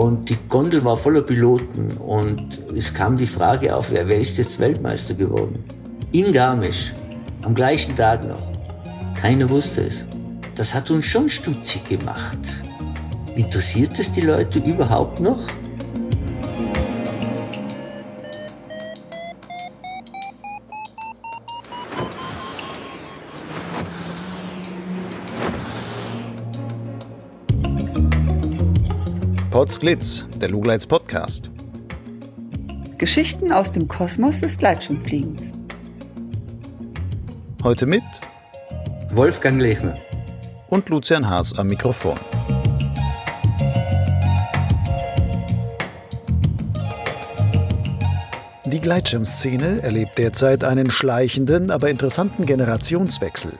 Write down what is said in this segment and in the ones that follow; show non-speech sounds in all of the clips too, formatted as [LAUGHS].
Und die Gondel war voller Piloten und es kam die Frage auf, wer, wer ist jetzt Weltmeister geworden? In Garmisch, am gleichen Tag noch. Keiner wusste es. Das hat uns schon stutzig gemacht. Interessiert es die Leute überhaupt noch? Potsglitz, der Lugleits Podcast. Geschichten aus dem Kosmos des Gleitschirmfliegens. Heute mit Wolfgang Lechner und Lucian Haas am Mikrofon. Die Gleitschirmszene erlebt derzeit einen schleichenden, aber interessanten Generationswechsel.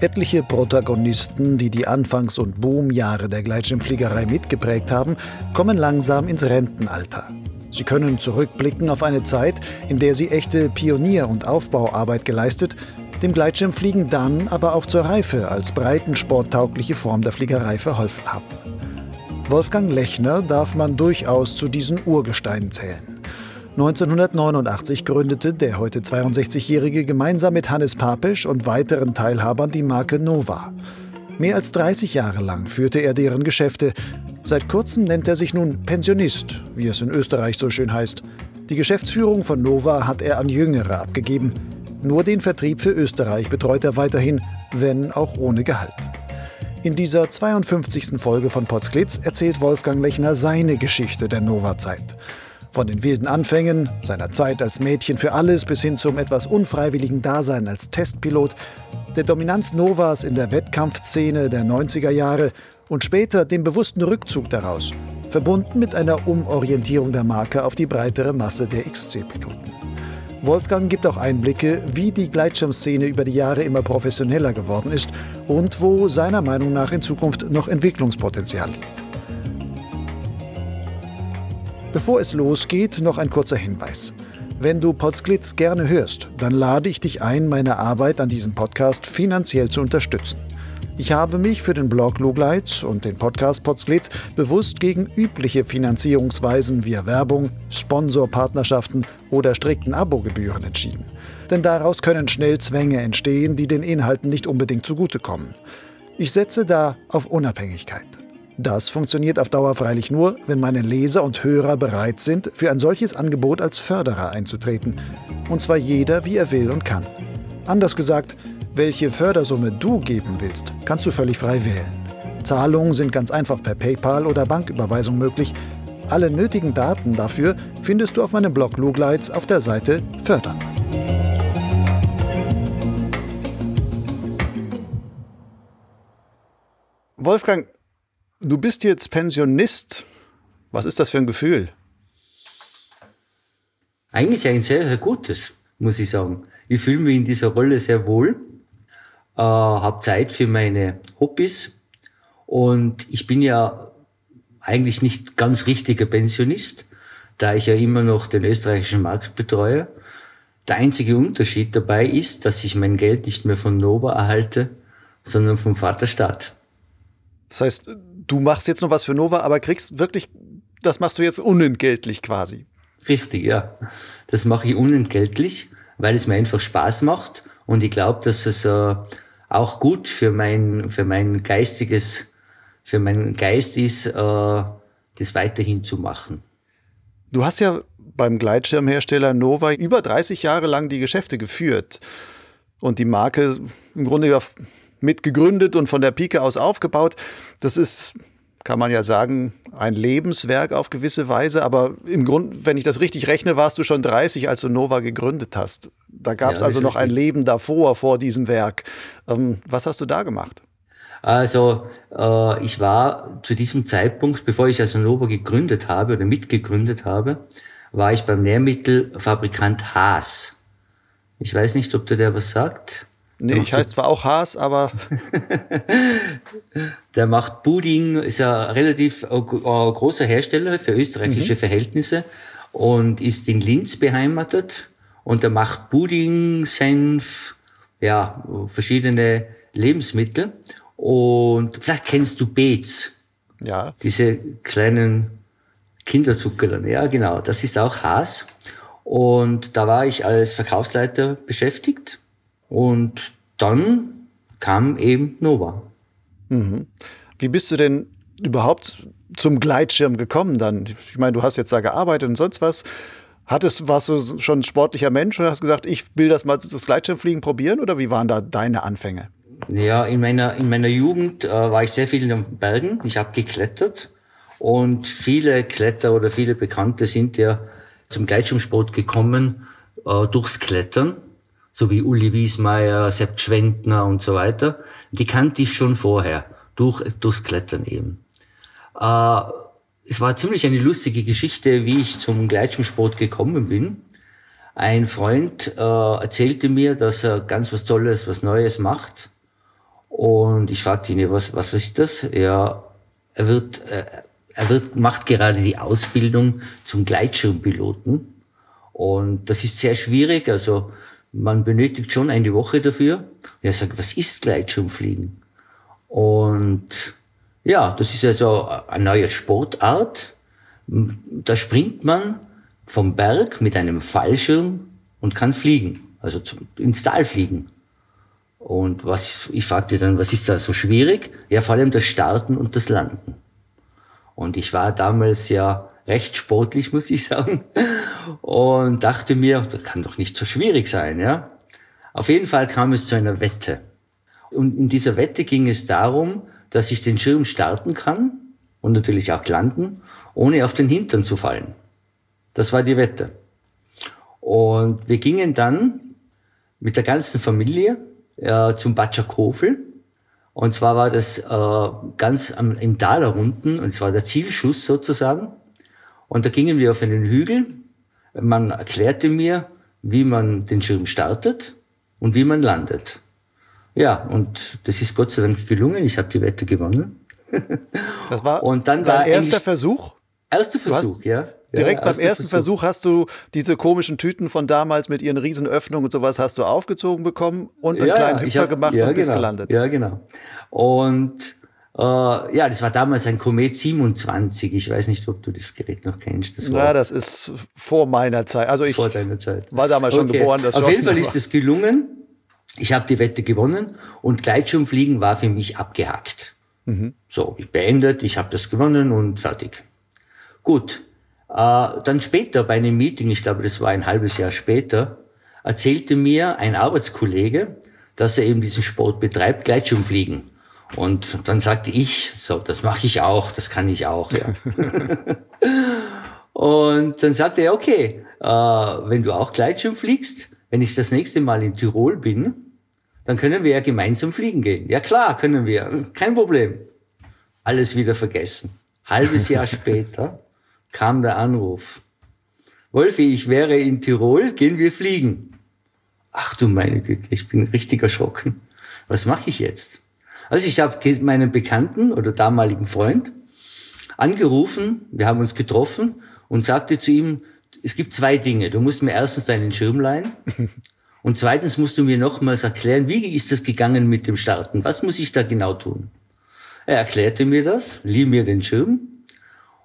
Etliche Protagonisten, die die Anfangs- und Boomjahre der Gleitschirmfliegerei mitgeprägt haben, kommen langsam ins Rentenalter. Sie können zurückblicken auf eine Zeit, in der sie echte Pionier- und Aufbauarbeit geleistet, dem Gleitschirmfliegen dann aber auch zur Reife als breitensporttaugliche Form der Fliegerei verholfen haben. Wolfgang Lechner darf man durchaus zu diesen Urgesteinen zählen. 1989 gründete der heute 62-Jährige gemeinsam mit Hannes Papisch und weiteren Teilhabern die Marke Nova. Mehr als 30 Jahre lang führte er deren Geschäfte. Seit kurzem nennt er sich nun Pensionist, wie es in Österreich so schön heißt. Die Geschäftsführung von Nova hat er an Jüngere abgegeben. Nur den Vertrieb für Österreich betreut er weiterhin, wenn auch ohne Gehalt. In dieser 52. Folge von Potsglitz erzählt Wolfgang Lechner seine Geschichte der Nova-Zeit. Von den wilden Anfängen, seiner Zeit als Mädchen für alles bis hin zum etwas unfreiwilligen Dasein als Testpilot, der Dominanz Novas in der Wettkampfszene der 90er Jahre und später dem bewussten Rückzug daraus, verbunden mit einer Umorientierung der Marke auf die breitere Masse der XC-Piloten. Wolfgang gibt auch Einblicke, wie die Gleitschirmszene über die Jahre immer professioneller geworden ist und wo seiner Meinung nach in Zukunft noch Entwicklungspotenzial liegt. Bevor es losgeht, noch ein kurzer Hinweis. Wenn du Potsglitz gerne hörst, dann lade ich dich ein, meine Arbeit an diesem Podcast finanziell zu unterstützen. Ich habe mich für den Blog Lugleitz und den Podcast Potsglitz bewusst gegen übliche Finanzierungsweisen via Werbung, Sponsorpartnerschaften oder strikten Abogebühren entschieden. Denn daraus können schnell Zwänge entstehen, die den Inhalten nicht unbedingt zugutekommen. Ich setze da auf Unabhängigkeit. Das funktioniert auf Dauer freilich nur, wenn meine Leser und Hörer bereit sind, für ein solches Angebot als Förderer einzutreten. Und zwar jeder, wie er will und kann. Anders gesagt, welche Fördersumme du geben willst, kannst du völlig frei wählen. Zahlungen sind ganz einfach per PayPal oder Banküberweisung möglich. Alle nötigen Daten dafür findest du auf meinem Blog Lugleits auf der Seite Fördern. Wolfgang, Du bist jetzt Pensionist. Was ist das für ein Gefühl? Eigentlich ein sehr, sehr gutes, muss ich sagen. Ich fühle mich in dieser Rolle sehr wohl, äh, habe Zeit für meine Hobbys und ich bin ja eigentlich nicht ganz richtiger Pensionist, da ich ja immer noch den österreichischen Markt betreue. Der einzige Unterschied dabei ist, dass ich mein Geld nicht mehr von Nova erhalte, sondern vom Vaterstaat. Das heißt, du machst jetzt noch was für Nova, aber kriegst wirklich, das machst du jetzt unentgeltlich quasi. Richtig, ja. Das mache ich unentgeltlich, weil es mir einfach Spaß macht und ich glaube, dass es äh, auch gut für mein, für mein geistiges, für meinen Geist ist, äh, das weiterhin zu machen. Du hast ja beim Gleitschirmhersteller Nova über 30 Jahre lang die Geschäfte geführt und die Marke im Grunde ja mitgegründet und von der Pike aus aufgebaut. Das ist, kann man ja sagen, ein Lebenswerk auf gewisse Weise. Aber im Grunde, wenn ich das richtig rechne, warst du schon 30, als du Nova gegründet hast. Da gab es ja, also noch ein Leben davor, vor diesem Werk. Ähm, was hast du da gemacht? Also äh, ich war zu diesem Zeitpunkt, bevor ich also Nova gegründet habe oder mitgegründet habe, war ich beim Nährmittelfabrikant Haas. Ich weiß nicht, ob der was sagt. Nee, ich heiße zwar auch Haas, aber. [LAUGHS] der macht Pudding, ist ja relativ äh, großer Hersteller für österreichische mhm. Verhältnisse und ist in Linz beheimatet. Und er macht Pudding, Senf, ja, verschiedene Lebensmittel. Und vielleicht kennst du Beets. Ja. Diese kleinen Kinderzuckerl, ja genau, das ist auch Haas. Und da war ich als Verkaufsleiter beschäftigt und dann kam eben Nova. Mhm. Wie bist du denn überhaupt zum Gleitschirm gekommen dann? Ich meine, du hast jetzt da gearbeitet und sonst was. Hattest, warst du schon ein sportlicher Mensch und hast gesagt, ich will das mal das Gleitschirmfliegen probieren oder wie waren da deine Anfänge? Ja, in meiner, in meiner Jugend äh, war ich sehr viel in den Bergen. Ich habe geklettert und viele Kletter oder viele Bekannte sind ja zum Gleitschirmsport gekommen äh, durchs Klettern, so wie Uli Wiesmeier, Sepp Schwendner und so weiter. Die kannte ich schon vorher, durch, durchs Klettern eben. Äh, es war ziemlich eine lustige Geschichte, wie ich zum Gleitschirmsport gekommen bin. Ein Freund äh, erzählte mir, dass er ganz was Tolles, was Neues macht. Und ich fragte ihn, was, was ist das? Ja, er wird, äh, er wird, macht gerade die Ausbildung zum Gleitschirmpiloten. Und das ist sehr schwierig. Also man benötigt schon eine Woche dafür. Und er sagt, was ist Gleitschirmfliegen? Und ja, das ist also eine neue Sportart. Da springt man vom Berg mit einem Fallschirm und kann fliegen, also ins Tal fliegen. Und was, ich fragte dann, was ist da so schwierig? Ja, vor allem das Starten und das Landen. Und ich war damals ja recht sportlich, muss ich sagen. Und dachte mir, das kann doch nicht so schwierig sein, ja. Auf jeden Fall kam es zu einer Wette. Und in dieser Wette ging es darum, dass ich den Schirm starten kann und natürlich auch landen, ohne auf den Hintern zu fallen. Das war die Wette. Und wir gingen dann mit der ganzen Familie äh, zum Batschakofel und zwar war das äh, ganz am, im Tal unten, und zwar der Zielschuss sozusagen. Und da gingen wir auf einen Hügel. Man erklärte mir, wie man den Schirm startet und wie man landet. Ja, und das ist Gott sei Dank gelungen. Ich habe die Wette gewonnen. [LAUGHS] Das war und dann dein war erster Versuch? Erster Versuch, ja. Direkt ja, beim ersten Versuch. Versuch. hast du diese komischen Tüten von damals mit ihren Riesenöffnungen und sowas hast du aufgezogen bekommen und einen ja, kleinen Hüpfer hab, gemacht ja, und bist genau, gelandet. Ja, genau. Und äh, ja, das war damals ein Komet 27. Ich weiß nicht, ob du das Gerät noch kennst. Das war ja, das ist vor meiner Zeit. Also ich vor deiner Zeit. war damals schon okay. geboren. Auf jeden Fall ist es gelungen. Ich habe die Wette gewonnen und Gleitschirmfliegen war für mich abgehakt. Mhm. So, ich beendet, ich habe das gewonnen und fertig. Gut, äh, dann später bei einem Meeting, ich glaube, das war ein halbes Jahr später, erzählte mir ein Arbeitskollege, dass er eben diesen Sport betreibt, Gleitschirmfliegen. Und dann sagte ich, so, das mache ich auch, das kann ich auch. Ja. [LAUGHS] und dann sagte er, okay, äh, wenn du auch Gleitschirm fliegst, wenn ich das nächste Mal in Tirol bin, dann können wir ja gemeinsam fliegen gehen. Ja klar, können wir, kein Problem. Alles wieder vergessen. Halbes [LAUGHS] Jahr später kam der Anruf. Wolfi, ich wäre in Tirol, gehen wir fliegen. Ach du meine Güte, ich bin richtig erschrocken. Was mache ich jetzt? Also ich habe meinen Bekannten oder damaligen Freund angerufen, wir haben uns getroffen und sagte zu ihm, es gibt zwei Dinge. Du musst mir erstens deinen Schirm leihen [LAUGHS] und zweitens musst du mir nochmals erklären, wie ist das gegangen mit dem Starten? Was muss ich da genau tun? Er erklärte mir das, lieh mir den Schirm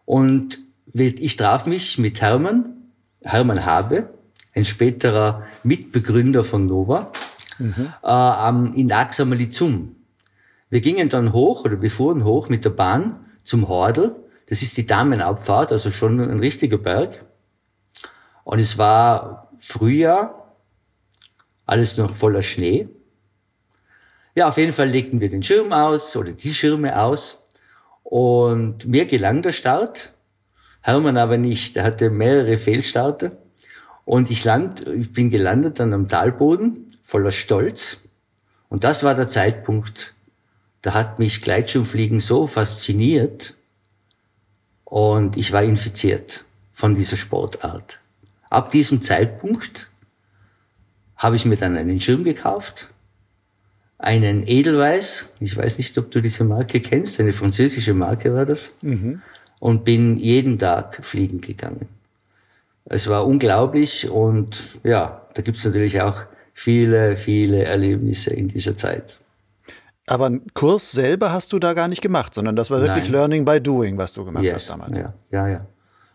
und ich traf mich mit Hermann, Hermann Habe, ein späterer Mitbegründer von Nova, mhm. äh, in Axamalizum. Wir gingen dann hoch oder wir fuhren hoch mit der Bahn zum Hordel. Das ist die Damenabfahrt, also schon ein richtiger Berg. Und es war Frühjahr, alles noch voller Schnee. Ja, auf jeden Fall legten wir den Schirm aus oder die Schirme aus. Und mir gelang der Start. Hermann aber nicht. Er hatte mehrere Fehlstarter. Und ich land, ich bin gelandet dann am Talboden, voller Stolz. Und das war der Zeitpunkt, da hat mich Gleitschirmfliegen so fasziniert und ich war infiziert von dieser Sportart. Ab diesem Zeitpunkt habe ich mir dann einen Schirm gekauft, einen Edelweiß, ich weiß nicht, ob du diese Marke kennst, eine französische Marke war das. Mhm und bin jeden Tag fliegen gegangen. Es war unglaublich und ja, da gibt's natürlich auch viele, viele Erlebnisse in dieser Zeit. Aber einen Kurs selber hast du da gar nicht gemacht, sondern das war wirklich Nein. Learning by Doing, was du gemacht yes, hast damals. Ja, ja, ja.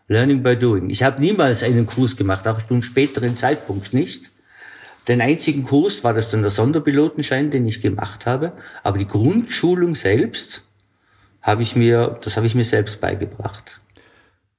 Learning by doing. Ich habe niemals einen Kurs gemacht, auch zum späteren Zeitpunkt nicht. Den einzigen Kurs war das dann der Sonderpilotenschein, den ich gemacht habe. Aber die Grundschulung selbst habe ich mir, das habe ich mir selbst beigebracht.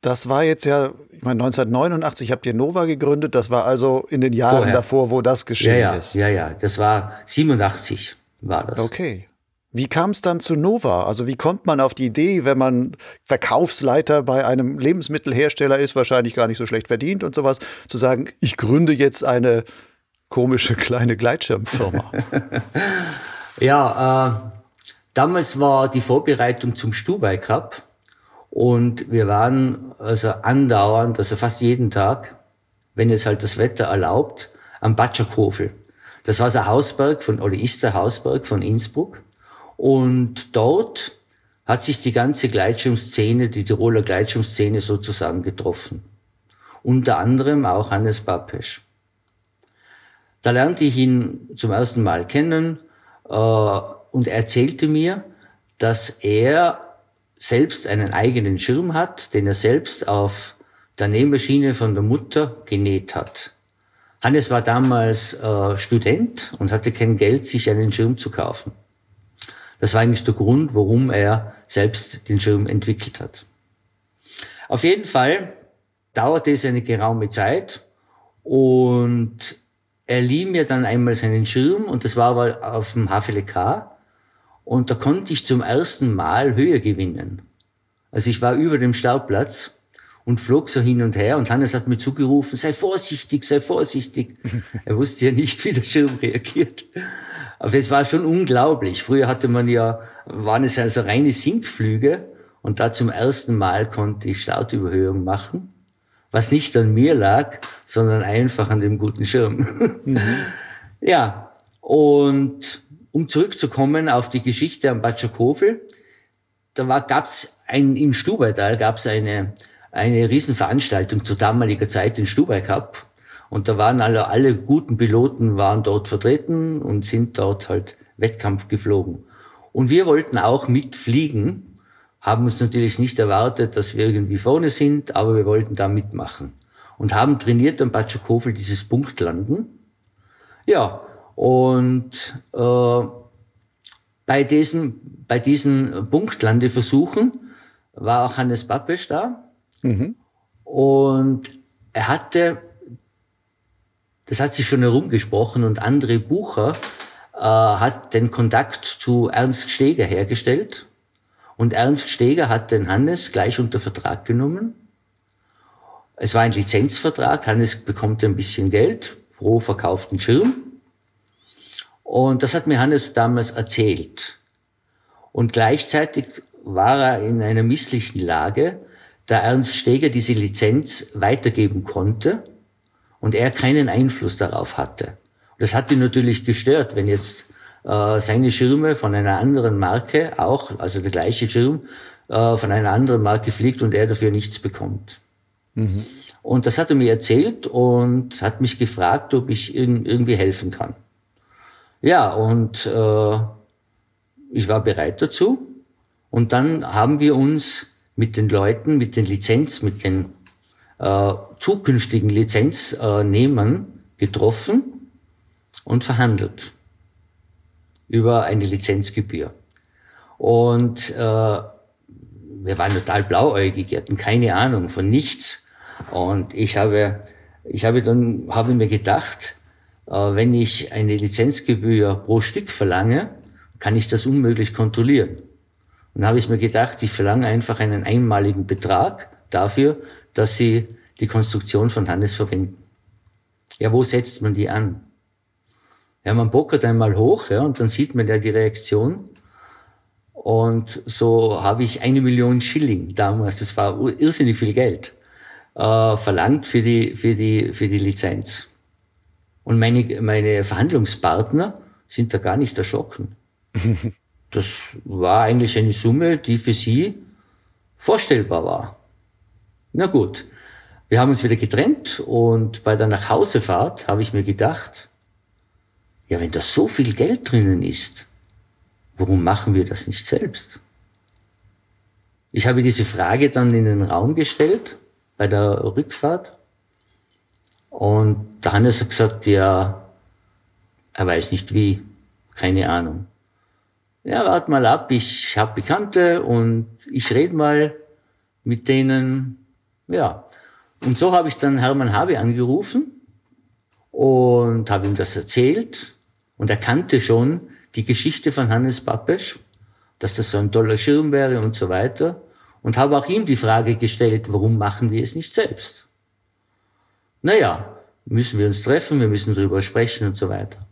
Das war jetzt ja, ich meine, 1989 habt ihr Nova gegründet. Das war also in den Jahren Vorher. davor, wo das geschehen ja, ja, ist. Ja, ja, das war 87 war das. Okay. Wie kam es dann zu Nova? Also wie kommt man auf die Idee, wenn man Verkaufsleiter bei einem Lebensmittelhersteller ist, wahrscheinlich gar nicht so schlecht verdient und sowas, zu sagen, ich gründe jetzt eine komische kleine Gleitschirmfirma? [LAUGHS] ja, äh, damals war die Vorbereitung zum Stubai Cup und wir waren also andauernd, also fast jeden Tag, wenn es halt das Wetter erlaubt, am Batschakofel. Das war ein Hausberg von, oder ist der Hausberg von Innsbruck. Und dort hat sich die ganze Gleitschirmszene, die Tiroler Gleitschirmszene sozusagen getroffen. Unter anderem auch Hannes Bapesch. Da lernte ich ihn zum ersten Mal kennen äh, und er erzählte mir, dass er selbst einen eigenen Schirm hat, den er selbst auf der Nähmaschine von der Mutter genäht hat. Hannes war damals äh, Student und hatte kein Geld, sich einen Schirm zu kaufen. Das war eigentlich der Grund, warum er selbst den Schirm entwickelt hat. Auf jeden Fall dauerte es eine geraume Zeit und er lieh mir dann einmal seinen Schirm und das war aber auf dem HVLK und da konnte ich zum ersten Mal Höhe gewinnen. Also ich war über dem Startplatz und flog so hin und her und Hannes hat mir zugerufen, sei vorsichtig, sei vorsichtig. [LAUGHS] er wusste ja nicht, wie der Schirm reagiert. Aber es war schon unglaublich. Früher hatte man ja, waren es also reine Sinkflüge und da zum ersten Mal konnte ich Startüberhöhung machen, was nicht an mir lag, sondern einfach an dem guten Schirm. [LAUGHS] Mhm. ja, und um zurückzukommen auf die Geschichte am Batschakofel, da war, gab's ein, im Stubaital gab's eine, eine Riesenveranstaltung zur damaliger Zeit, den Stubai Cup. Und da waren alle, alle guten Piloten waren dort vertreten und sind dort halt Wettkampf geflogen. Und wir wollten auch mitfliegen, haben uns natürlich nicht erwartet, dass wir irgendwie vorne sind, aber wir wollten da mitmachen. Und haben trainiert am Batschakofel dieses Punktlanden. Ja, und äh, bei diesen, bei diesen Punktlandeversuchen war auch Hannes Pappesch da. Mhm. Und er hatte das hat sich schon herumgesprochen und André Bucher äh, hat den Kontakt zu Ernst Steger hergestellt und Ernst Steger hat den Hannes gleich unter Vertrag genommen. Es war ein Lizenzvertrag, Hannes bekommt ein bisschen Geld pro verkauften Schirm. Und das hat mir Hannes damals erzählt. Und gleichzeitig war er in einer misslichen Lage, da Ernst Steger diese Lizenz weitergeben konnte und er keinen Einfluss darauf hatte. das hat ihn natürlich gestört, wenn jetzt äh, seine Schirme von einer anderen Marke auch, also der gleiche Schirm, äh, von einer anderen Marke fliegt und er dafür nichts bekommt. Mhm. Und das hat er mir erzählt und hat mich gefragt, ob ich irgendwie helfen kann. Ja, und äh, ich war bereit dazu. Und dann haben wir uns mit den Leuten, mit den Lizenz, mit den äh, zukünftigen Lizenznehmern getroffen und verhandelt über eine Lizenzgebühr. Und äh, wir waren total blauäugig, hatten keine Ahnung von nichts. Und ich habe, ich habe dann, habe mir gedacht, äh, wenn ich eine Lizenzgebühr pro Stück verlange, kann ich das unmöglich kontrollieren. Und dann habe ich mir gedacht, ich verlange einfach einen einmaligen Betrag dafür, dass sie die Konstruktion von Hannes verwenden. Ja, wo setzt man die an? Ja, man pokert einmal hoch, ja, und dann sieht man ja die Reaktion. Und so habe ich eine Million Schilling damals, das war irrsinnig viel Geld, äh, verlangt für die, für die, für die Lizenz. Und meine, meine Verhandlungspartner sind da gar nicht erschrocken. [LAUGHS] Das war eigentlich eine Summe, die für sie vorstellbar war. Na gut, wir haben uns wieder getrennt und bei der Nachhausefahrt habe ich mir gedacht, ja, wenn da so viel Geld drinnen ist, warum machen wir das nicht selbst? Ich habe diese Frage dann in den Raum gestellt bei der Rückfahrt. Und Hannes hat gesagt, ja, er weiß nicht wie, keine Ahnung. Ja, wart mal ab, ich habe Bekannte und ich rede mal mit denen, ja. Und so habe ich dann Hermann Habe angerufen und habe ihm das erzählt und er kannte schon die Geschichte von Hannes Pappesch, dass das so ein toller Schirm wäre und so weiter und habe auch ihm die Frage gestellt, warum machen wir es nicht selbst? Naja, müssen wir uns treffen, wir müssen drüber sprechen und so weiter.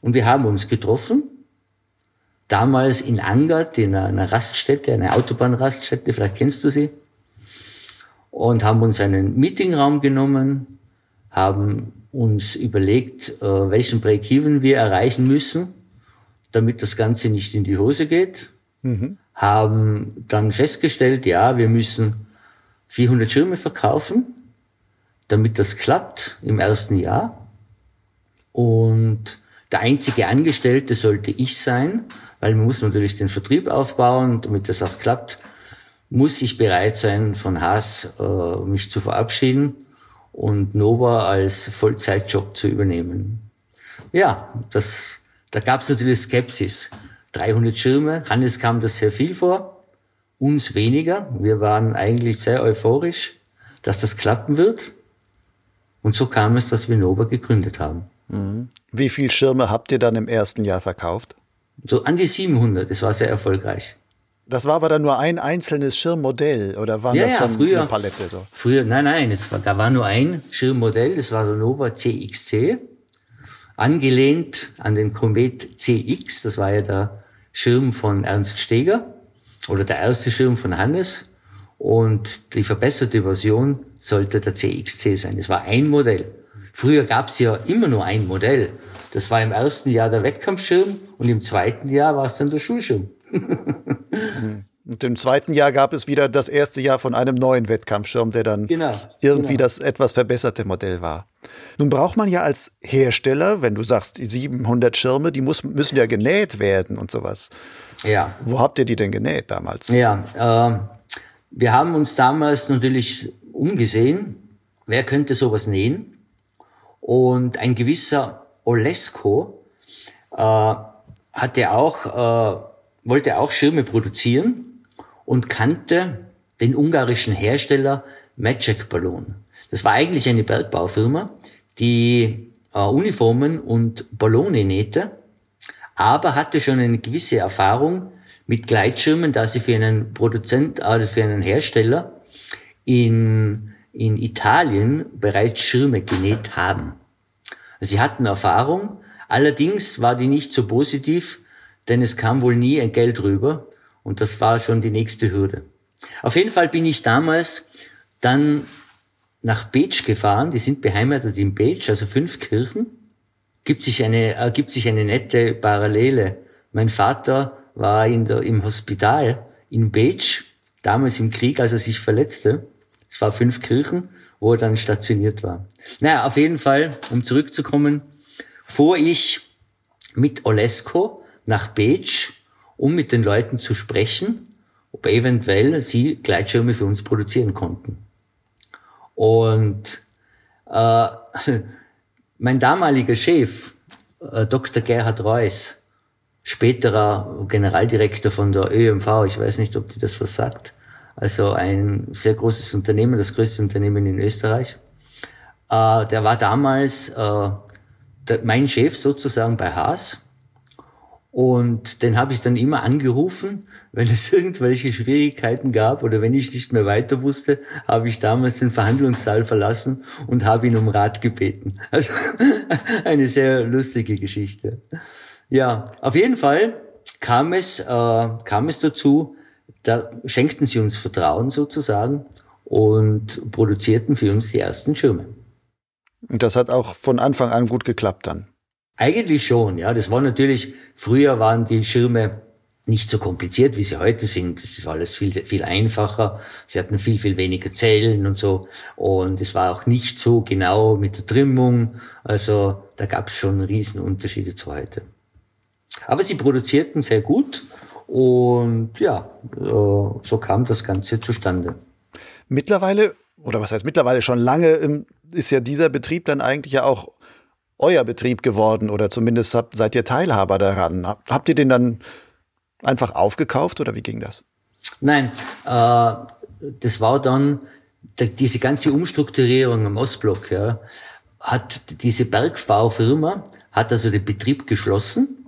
Und wir haben uns getroffen, damals in Angert, in einer Raststätte, einer Autobahnraststätte, vielleicht kennst du sie, und haben uns einen Meetingraum genommen, haben uns überlegt, äh, welchen Break-Even wir erreichen müssen, damit das Ganze nicht in die Hose geht. Mhm. Haben dann festgestellt, ja, wir müssen 400 Schirme verkaufen, damit das klappt im ersten Jahr. Und der einzige Angestellte sollte ich sein, weil man muss natürlich den Vertrieb aufbauen, damit das auch klappt, muss ich bereit sein, von Haas äh, mich zu verabschieden und Nova als Vollzeitjob zu übernehmen. Ja, das, da gab es natürlich Skepsis. 300 Schirme, Hannes kam das sehr viel vor, uns weniger. Wir waren eigentlich sehr euphorisch, dass das klappen wird. Und so kam es, dass wir Nova gegründet haben. Mhm. Wie viele Schirme habt ihr dann im ersten Jahr verkauft? So an die 700, das war sehr erfolgreich. Das war aber dann nur ein einzelnes Schirmmodell oder waren ja, das schon ja, früher, eine Palette? So? Früher, nein, nein, es war, da war nur ein Schirmmodell, das war der Nova CXC, angelehnt an den Comet CX, das war ja der Schirm von Ernst Steger oder der erste Schirm von Hannes und die verbesserte Version sollte der CXC sein. Es war ein Modell. Früher gab es ja immer nur ein Modell. Das war im ersten Jahr der Wettkampfschirm und im zweiten Jahr war es dann der Schulschirm. [LAUGHS] Und im zweiten Jahr gab es wieder das erste Jahr von einem neuen Wettkampfschirm, der dann genau, irgendwie genau. das etwas verbesserte Modell war. Nun braucht man ja als Hersteller, wenn du sagst, die 700 Schirme, die muss, müssen ja genäht werden und sowas. Ja. Wo habt ihr die denn genäht damals? Ja, äh, wir haben uns damals natürlich umgesehen, wer könnte sowas nähen? Und ein gewisser Olesko äh, hatte auch äh, wollte auch Schirme produzieren und kannte den ungarischen Hersteller Magic Ballon. Das war eigentlich eine Bergbaufirma, die äh, Uniformen und Ballone nähte, aber hatte schon eine gewisse Erfahrung mit Gleitschirmen, da sie für einen Produzent, also für einen Hersteller in, in Italien bereits Schirme genäht haben. Sie hatten Erfahrung, allerdings war die nicht so positiv, denn es kam wohl nie ein Geld rüber und das war schon die nächste Hürde. Auf jeden Fall bin ich damals dann nach Beach gefahren, die sind beheimatet in Beach, also fünf Kirchen. Gibt sich eine, ergibt sich eine nette Parallele. Mein Vater war in der, im Hospital in Beach, damals im Krieg, als er sich verletzte. Es war fünf Kirchen, wo er dann stationiert war. Naja, auf jeden Fall, um zurückzukommen, fuhr ich mit Olesko nach Beach, um mit den Leuten zu sprechen, ob eventuell sie Gleitschirme für uns produzieren konnten. Und äh, [LAUGHS] mein damaliger Chef, äh, Dr. Gerhard Reuss, späterer Generaldirektor von der ÖMV, ich weiß nicht, ob die das was sagt, also ein sehr großes Unternehmen, das größte Unternehmen in Österreich, äh, der war damals äh, der, mein Chef sozusagen bei Haas und den habe ich dann immer angerufen, wenn es [LAUGHS] irgendwelche Schwierigkeiten gab oder wenn ich nicht mehr weiter wusste, habe ich damals den Verhandlungssaal verlassen und habe ihn um Rat gebeten. [LAUGHS] Also eine sehr lustige Geschichte. Ja, auf jeden Fall kam es, äh, kam es dazu, da schenkten sie uns Vertrauen sozusagen und produzierten für uns die ersten Schirme. Und das hat auch von Anfang an gut geklappt dann. Eigentlich schon, ja. Das war natürlich, früher waren die Schirme nicht so kompliziert, wie sie heute sind. Das war alles viel, viel einfacher. Sie hatten viel, viel weniger Zellen und so. Und es war auch nicht so genau mit der Trimmung. Also da gab es schon Riesenunterschiede zu heute. Aber sie produzierten sehr gut und ja, so kam das Ganze zustande. Mittlerweile oder was heißt mittlerweile schon lange, ist ja dieser Betrieb dann eigentlich ja auch euer Betrieb geworden oder zumindest habt, seid ihr Teilhaber daran. Habt ihr den dann einfach aufgekauft oder wie ging das? Nein, äh, das war dann diese ganze Umstrukturierung im Ostblock. Ja, hat diese Bergbaufirma hat also den Betrieb geschlossen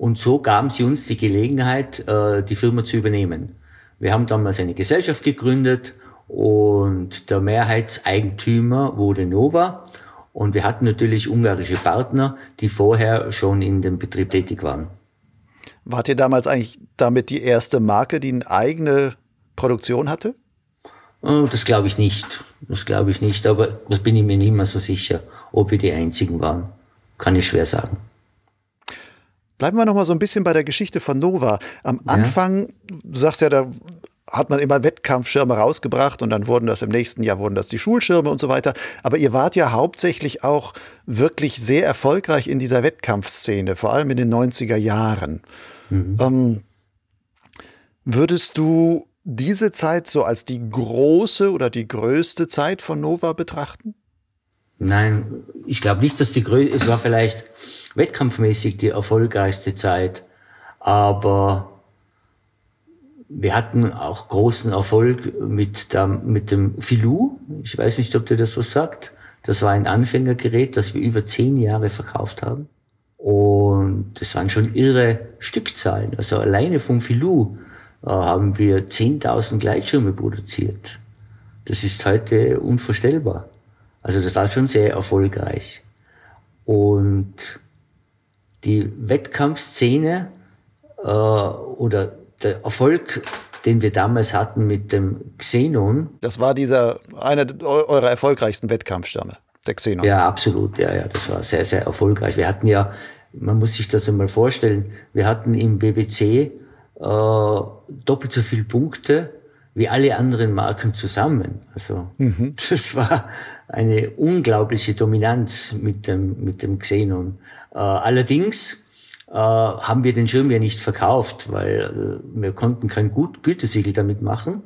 und so gaben sie uns die Gelegenheit, äh, die Firma zu übernehmen. Wir haben damals eine Gesellschaft gegründet und der Mehrheitseigentümer wurde Nova und wir hatten natürlich ungarische Partner, die vorher schon in dem Betrieb tätig waren. Wart ihr damals eigentlich damit die erste Marke, die eine eigene Produktion hatte? Oh, das glaube ich nicht. Das glaube ich nicht, aber das bin ich mir nicht mehr so sicher, ob wir die einzigen waren. Kann ich schwer sagen. Bleiben wir noch mal so ein bisschen bei der Geschichte von Nova. Am Anfang, du sagst ja, da hat man immer Wettkampfschirme rausgebracht und dann wurden das im nächsten Jahr wurden das die Schulschirme und so weiter. Aber ihr wart ja hauptsächlich auch wirklich sehr erfolgreich in dieser Wettkampfszene, vor allem in den 90er Jahren. Mhm. Ähm, würdest du diese Zeit so als die große oder die größte Zeit von Nova betrachten? Nein, ich glaube nicht, dass die größte, es war vielleicht wettkampfmäßig die erfolgreichste Zeit, aber wir hatten auch großen Erfolg mit, der, mit dem Filou. Ich weiß nicht, ob dir das was sagt. Das war ein Anfängergerät, das wir über zehn Jahre verkauft haben. Und das waren schon irre Stückzahlen. Also alleine vom Filou äh, haben wir 10.000 Gleitschirme produziert. Das ist heute unvorstellbar. Also das war schon sehr erfolgreich. Und die Wettkampfszene äh, oder der Erfolg, den wir damals hatten mit dem Xenon. Das war dieser einer eurer erfolgreichsten Wettkampfstürme, der Xenon. Ja, absolut. Ja, ja, das war sehr, sehr erfolgreich. Wir hatten ja, man muss sich das einmal vorstellen, wir hatten im BWC äh, doppelt so viele Punkte wie alle anderen Marken zusammen. Also mhm. [LAUGHS] das war eine unglaubliche Dominanz mit dem, mit dem Xenon. Äh, allerdings äh, haben wir den Schirm ja nicht verkauft, weil äh, wir konnten kein Gut Gütesiegel damit machen.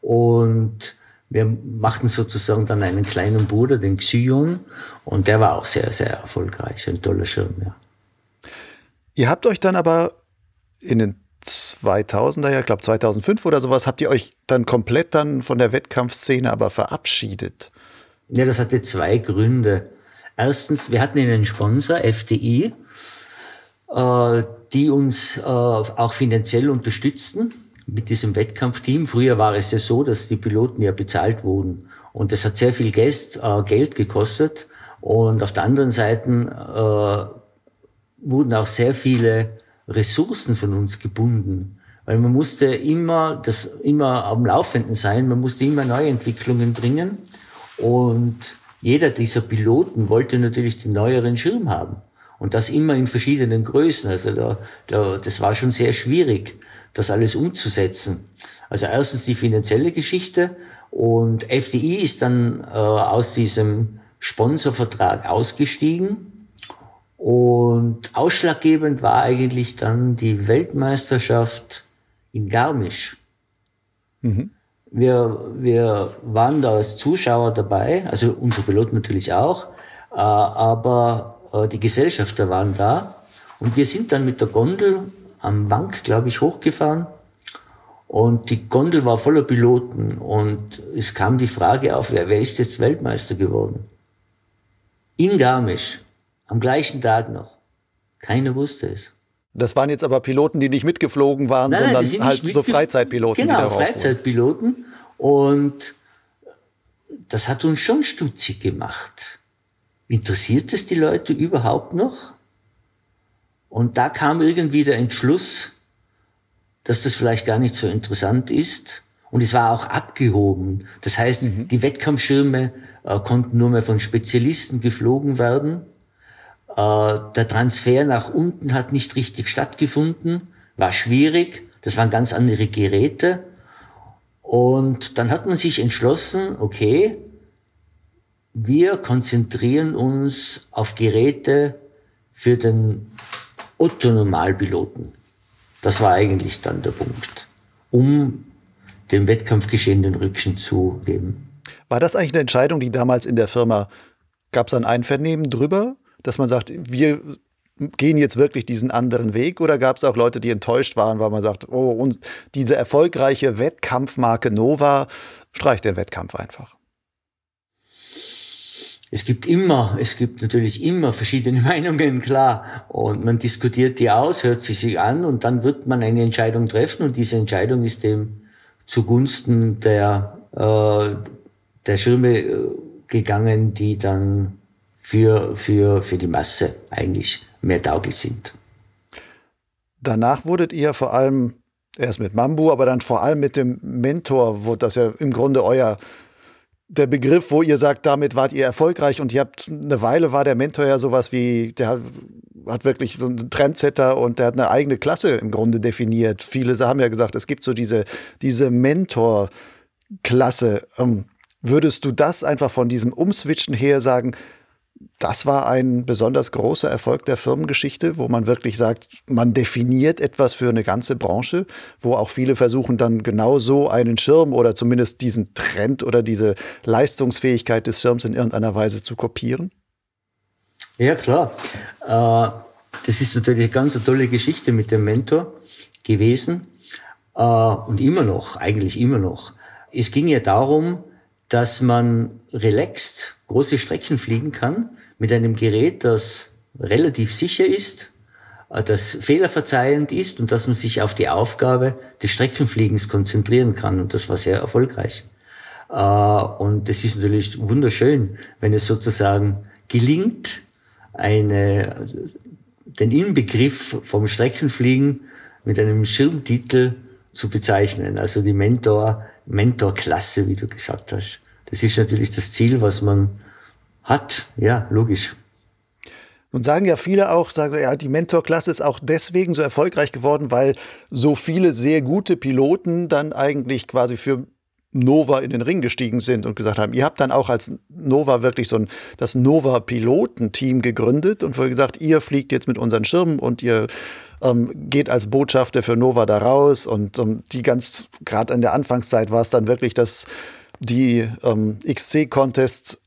Und wir machten sozusagen dann einen kleinen Bruder, den Xyon, und der war auch sehr, sehr erfolgreich. Ein toller Schirm, ja. Ihr habt euch dann aber in den 2000er, ja, ich glaube 2005 oder sowas, habt ihr euch dann komplett dann von der Wettkampfszene aber verabschiedet? Ja, das hatte zwei Gründe. Erstens, wir hatten einen Sponsor, FDI, äh, die uns äh, auch finanziell unterstützten mit diesem Wettkampfteam. Früher war es ja so, dass die Piloten ja bezahlt wurden und das hat sehr viel Geld, äh, Geld gekostet. Und auf der anderen Seite wurden auch sehr viele Ressourcen von uns gebunden, weil man musste immer das immer am Laufenden sein, man musste immer neue Entwicklungen bringen und jeder dieser Piloten wollte natürlich den neueren Schirm haben. Und das immer in verschiedenen Größen. Also da, da, das war schon sehr schwierig, das alles umzusetzen. Also erstens die finanzielle Geschichte und FDI ist dann äh, aus diesem Sponsorvertrag ausgestiegen und ausschlaggebend war eigentlich dann die Weltmeisterschaft in Garmisch. Mhm. Wir, wir waren da als Zuschauer dabei, also unsere Piloten natürlich auch, äh, aber äh, die Gesellschafter waren da und wir sind dann mit der Gondel am Wank, glaube ich, hochgefahren und die Gondel war voller Piloten und es kam die Frage auf, wer, wer ist jetzt Weltmeister geworden? In Garmisch. Am gleichen Tag noch. Keiner wusste es. Das waren jetzt aber Piloten, die nicht mitgeflogen waren, nein, sondern nein, halt so Freizeitpiloten. Genau, Freizeitpiloten. Und das hat uns schon stutzig gemacht. Interessiert es die Leute überhaupt noch? Und da kam irgendwie der Entschluss, dass das vielleicht gar nicht so interessant ist. Und es war auch abgehoben. Das heißt, mhm. die Wettkampfschirme äh, konnten nur mehr von Spezialisten geflogen werden. Äh, der Transfer nach unten hat nicht richtig stattgefunden, war schwierig. Das waren ganz andere Geräte. Und dann hat man sich entschlossen, okay, wir konzentrieren uns auf Geräte für den Otto-Normalpiloten. Das war eigentlich dann der Punkt, um dem Wettkampfgeschehen den Rücken zu geben. War das eigentlich eine Entscheidung, die damals in der Firma, gab es ein Einvernehmen drüber, dass man sagt, wir gehen jetzt wirklich diesen anderen Weg oder gab es auch Leute, die enttäuscht waren, weil man sagt, oh, uns, diese erfolgreiche Wettkampfmarke Nova streicht den Wettkampf einfach? Es gibt immer, es gibt natürlich immer verschiedene [LAUGHS] Meinungen, klar. Und man diskutiert die aus, hört sie sich an und dann wird man eine Entscheidung treffen und diese Entscheidung ist eben zugunsten der, äh, der Schirme äh, gegangen, die dann für, für, für die Masse eigentlich mehr tauglich sind. Danach wurdet ihr vor allem, erst mit Mambu, aber dann vor allem mit dem Mentor, wo das ja im Grunde euer der Begriff, wo ihr sagt, damit wart ihr erfolgreich und ihr habt eine Weile war der Mentor ja sowas wie, der hat wirklich so einen Trendsetter und der hat eine eigene Klasse im Grunde definiert. Viele haben ja gesagt, es gibt so diese, diese Mentor-Klasse. Ähm, würdest du das einfach von diesem Umswitchen her sagen, das war ein besonders großer Erfolg der Firmengeschichte, wo man wirklich sagt, man definiert etwas für eine ganze Branche, wo auch viele versuchen dann genau so einen Schirm oder zumindest diesen Trend oder diese Leistungsfähigkeit des Schirms in irgendeiner Weise zu kopieren? Ja, klar. Äh, das ist natürlich eine ganz tolle Geschichte mit dem Mentor gewesen äh, und immer noch, eigentlich immer noch. Es ging ja darum, dass man relaxed große Strecken fliegen kann mit einem Gerät, das relativ sicher ist, äh, das fehlerverzeihend ist und dass man sich auf die Aufgabe des Streckenfliegens konzentrieren kann. Und das war sehr erfolgreich. Äh, und es ist natürlich wunderschön, wenn es sozusagen gelingt, eine, den Inbegriff vom Streckenfliegen mit einem Schirmtitel zu bezeichnen. Also die Mentor, Mentorklasse, wie du gesagt hast. Das ist natürlich das Ziel, was man hat. Ja, logisch. Nun sagen ja viele auch, sagen, ja, die Mentorklasse ist auch deswegen so erfolgreich geworden, weil so viele sehr gute Piloten dann eigentlich quasi für Nova in den Ring gestiegen sind und gesagt haben, ihr habt dann auch als Nova wirklich so ein, das Nova-Pilotenteam gegründet und wohl gesagt, ihr fliegt jetzt mit unseren Schirmen und ihr ähm, geht als Botschafter für Nova da raus und um, die ganz, gerade in der Anfangszeit war es dann wirklich, dass die ähm, XC-Contests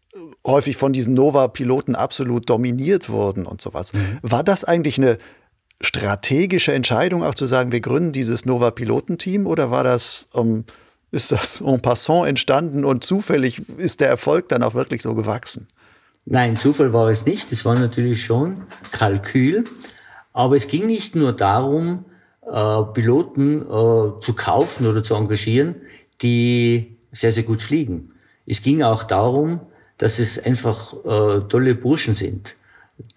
häufig von diesen Nova-Piloten absolut dominiert wurden und sowas. Mhm. War das eigentlich eine strategische Entscheidung, auch zu sagen, wir gründen dieses Nova-Pilotenteam oder war das, ähm, ist das en passant entstanden und zufällig ist der Erfolg dann auch wirklich so gewachsen? Nein, Zufall war es nicht. Es war natürlich schon Kalkül. Aber es ging nicht nur darum, äh, Piloten äh, zu kaufen oder zu engagieren, die sehr, sehr gut fliegen. Es ging auch darum, dass es einfach äh, tolle Burschen sind,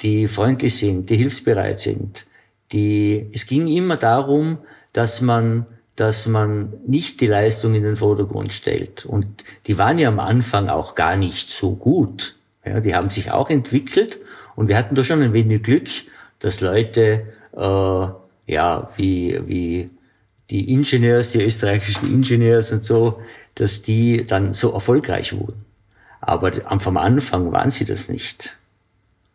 die freundlich sind, die hilfsbereit sind. Die, es ging immer darum, dass man, dass man nicht die Leistung in den Vordergrund stellt. Und die waren ja am Anfang auch gar nicht so gut. Ja, die haben sich auch entwickelt und wir hatten da schon ein wenig Glück, dass Leute, äh, ja, wie, wie die Ingenieurs, die österreichischen Ingenieurs und so, dass die dann so erfolgreich wurden. Aber vom Anfang waren sie das nicht.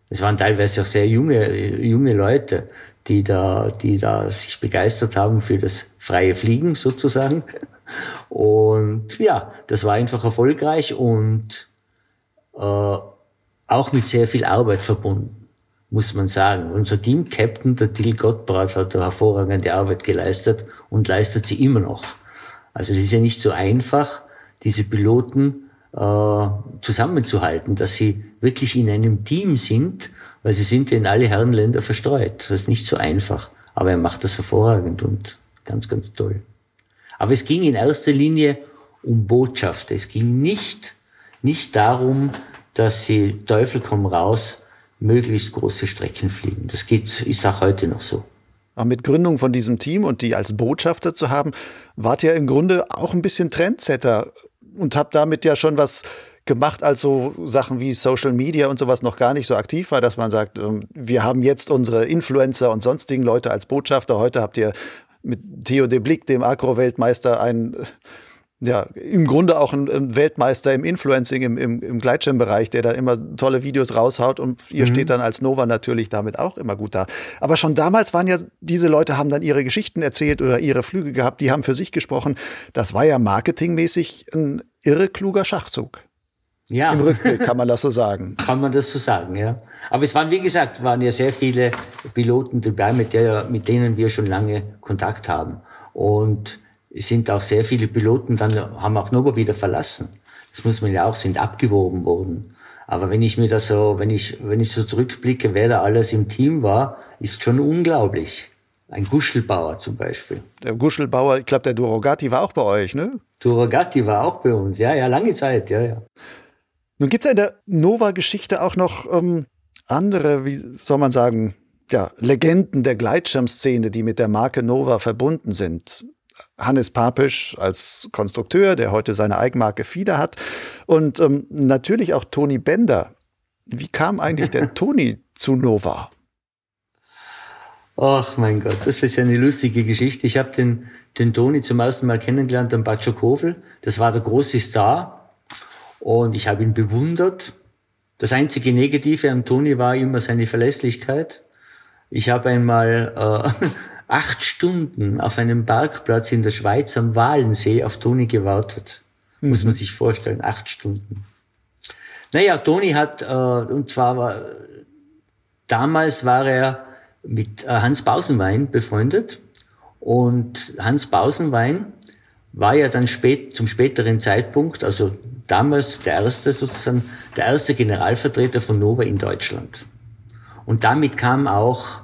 Es waren teilweise auch sehr junge, junge Leute, die da, die da sich begeistert haben für das freie Fliegen sozusagen. Und ja, das war einfach erfolgreich und äh, auch mit sehr viel Arbeit verbunden, muss man sagen. Unser Team-Captain, der Till Gottbrat, hat da hervorragende Arbeit geleistet und leistet sie immer noch. Also das ist ja nicht so einfach, diese Piloten äh, zusammenzuhalten, dass sie wirklich in einem Team sind, weil sie sind in alle Herrenländer verstreut. Das ist nicht so einfach, aber er macht das hervorragend und ganz, ganz toll. Aber es ging in erster Linie um Botschaft. Es ging nicht, nicht darum, dass sie Teufel komm raus möglichst große Strecken fliegen. Das geht, ist auch heute noch so. Aber mit Gründung von diesem Team und die als Botschafter zu haben, wart ihr im Grunde auch ein bisschen Trendsetter und habe damit ja schon was gemacht, als so Sachen wie Social Media und sowas noch gar nicht so aktiv war, dass man sagt, ähm, wir haben jetzt unsere Influencer und sonstigen Leute als Botschafter. Heute habt ihr mit Theo de Blick, dem Agro-Weltmeister, einen ja, im Grunde auch ein, Weltmeister im Influencing, im, im, im Gleitschirmbereich, der da immer tolle Videos raushaut und ihr mhm. steht dann als Nova natürlich damit auch immer gut da. Aber schon damals waren ja, diese Leute haben dann ihre Geschichten erzählt oder ihre Flüge gehabt, die haben für sich gesprochen. Das war ja marketingmäßig ein irre kluger Schachzug. Ja. Im Rückblick kann man das so sagen. [LAUGHS] Kann man das so sagen, ja. Aber es waren, wie gesagt, waren ja sehr viele Piloten dabei, mit, der, mit denen wir schon lange Kontakt haben. Und es sind auch sehr viele Piloten dann, haben auch Nova wieder verlassen. Das muss man ja auch, sind abgewogen worden. Aber wenn ich mir das so, wenn ich, wenn ich so zurückblicke, wer da alles im Team war, ist schon unglaublich. Ein Guschelbauer zum Beispiel. Der Guschelbauer, ich glaube, der Durogati war auch bei euch, ne? Durogati war auch bei uns, ja, ja, lange Zeit, ja, ja. Nun gibt es in der Nova-Geschichte auch noch ähm, andere, wie soll man sagen, ja, Legenden der Gleitschirmszene, die mit der Marke Nova verbunden sind. Hannes Papisch als Konstrukteur, der heute seine Eigenmarke Fieder hat. Und ähm, natürlich auch Toni Bender. Wie kam eigentlich der [LAUGHS] Toni zu Nova? Ach mein Gott, das ist ja eine lustige Geschichte. Ich habe den, den Toni zum ersten Mal kennengelernt am Batschokofel. Das war der große Star und ich habe ihn bewundert. Das einzige Negative am Toni war immer seine Verlässlichkeit. Ich habe einmal äh, [LAUGHS] acht Stunden auf einem Parkplatz in der Schweiz am Walensee auf Toni gewartet. Mhm. Muss man sich vorstellen, acht Stunden. Naja, Toni hat, äh, und zwar war, damals war er mit äh, Hans Bausenwein befreundet. Und Hans Bausenwein war ja dann spät, zum späteren Zeitpunkt, also damals der erste sozusagen, der erste Generalvertreter von Nova in Deutschland. Und damit kam auch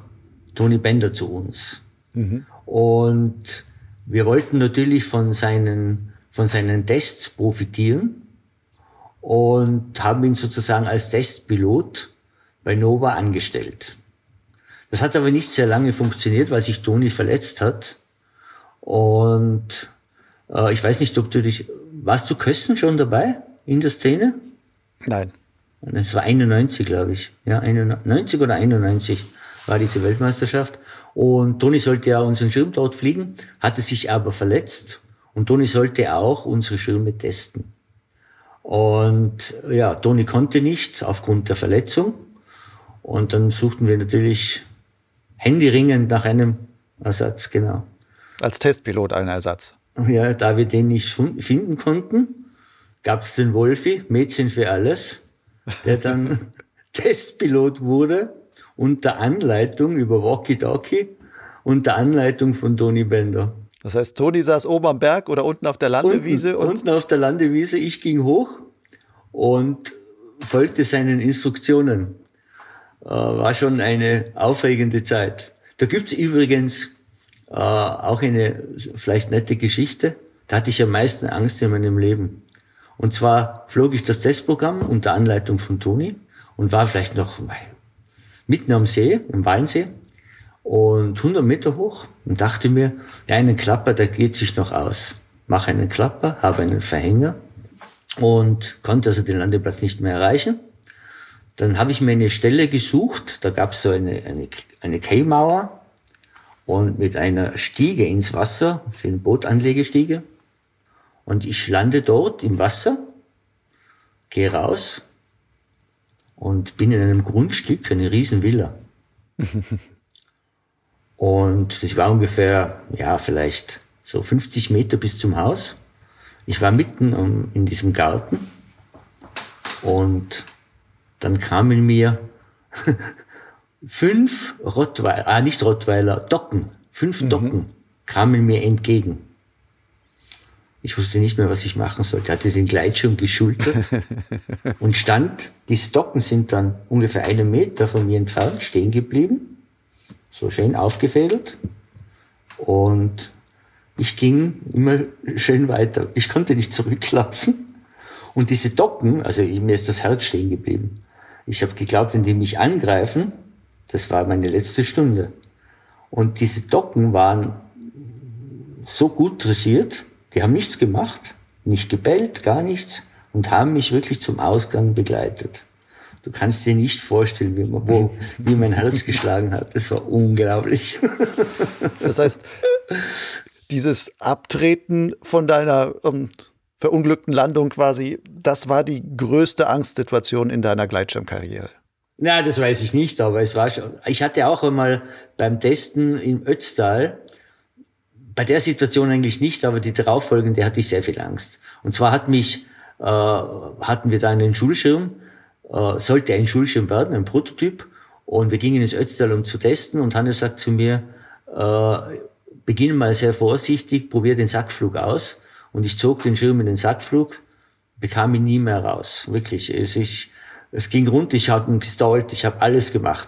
Toni Bender zu uns. Mhm. Und wir wollten natürlich von seinen, von seinen Tests profitieren und haben ihn sozusagen als Testpilot bei Nova angestellt. Das hat aber nicht sehr lange funktioniert, weil sich Toni verletzt hat. Und äh, ich weiß nicht, ob du dich, warst du Kössen schon dabei in der Szene? Nein. Es war 91, glaube ich. Ja, 91 oder 91 war diese Weltmeisterschaft. Und Toni sollte ja unseren Schirm dort fliegen, hatte sich aber verletzt und Toni sollte auch unsere Schirme testen. Und ja, Toni konnte nicht aufgrund der Verletzung. Und dann suchten wir natürlich händeringend nach einem Ersatz, genau. Als Testpilot einen Ersatz. Ja, da wir den nicht finden konnten, gab es den Wolfi, Mädchen für alles, der dann [LAUGHS] Testpilot wurde unter Anleitung über Walkie-Talkie, unter Anleitung von Toni Bender. Das heißt, Toni saß oben am Berg oder unten auf der Landewiese? Unten, unten auf der Landewiese. Ich ging hoch und folgte seinen Instruktionen. Äh, war schon eine aufregende Zeit. Da gibt's übrigens äh, auch eine vielleicht nette Geschichte. Da hatte ich am meisten Angst in meinem Leben. Und zwar flog ich das Testprogramm unter Anleitung von Toni und war vielleicht noch mitten am See, im Wallensee und 100 Meter hoch und dachte mir, ja, einen Klapper, der geht sich noch aus. Mache einen Klapper, habe einen Verhänger und konnte also den Landeplatz nicht mehr erreichen. Dann habe ich mir eine Stelle gesucht, da gab es so eine, eine, eine K-Mauer und mit einer Stiege ins Wasser, für eine Bootanlegestiege. Und ich lande dort im Wasser, gehe raus und bin in einem Grundstück, eine Riesenvilla. [LAUGHS] und das war ungefähr, ja, vielleicht so 50 Meter bis zum Haus. Ich war mitten in diesem Garten und dann kamen mir [LAUGHS] fünf Rottweiler, ah, nicht Rottweiler, Docken, fünf mhm. Docken kamen mir entgegen. Ich wusste nicht mehr, was ich machen sollte. Hatte den Gleitschirm geschultert [LAUGHS] und stand. Diese Docken sind dann ungefähr einen Meter von mir entfernt stehen geblieben. So schön aufgefädelt. Und ich ging immer schön weiter. Ich konnte nicht zurücklaufen. Und diese Docken, also mir ist das Herz stehen geblieben. Ich habe geglaubt, wenn die mich angreifen, das war meine letzte Stunde. Und diese Docken waren so gut dressiert, die haben nichts gemacht, nicht gebellt, gar nichts und haben mich wirklich zum Ausgang begleitet. Du kannst dir nicht vorstellen, wie, wo, wie mein Herz geschlagen hat. Das war unglaublich. Das heißt, dieses Abtreten von deiner ähm, verunglückten Landung quasi, das war die größte Angstsituation in deiner Gleitschirmkarriere. Na, das weiß ich nicht, aber es war schon. Ich hatte auch einmal beim Testen im Ötztal bei der Situation eigentlich nicht, aber die darauffolgende hatte ich sehr viel Angst. Und zwar hat mich äh, hatten wir da einen Schulschirm, äh, sollte ein Schulschirm werden, ein Prototyp. Und wir gingen ins Ötztal, um zu testen. Und Hannes sagt zu mir, äh, beginn mal sehr vorsichtig, probier den Sackflug aus. Und ich zog den Schirm in den Sackflug, bekam ihn nie mehr raus. Wirklich. Es, ich, es ging rund, ich habe ihn gestallt, ich habe alles gemacht,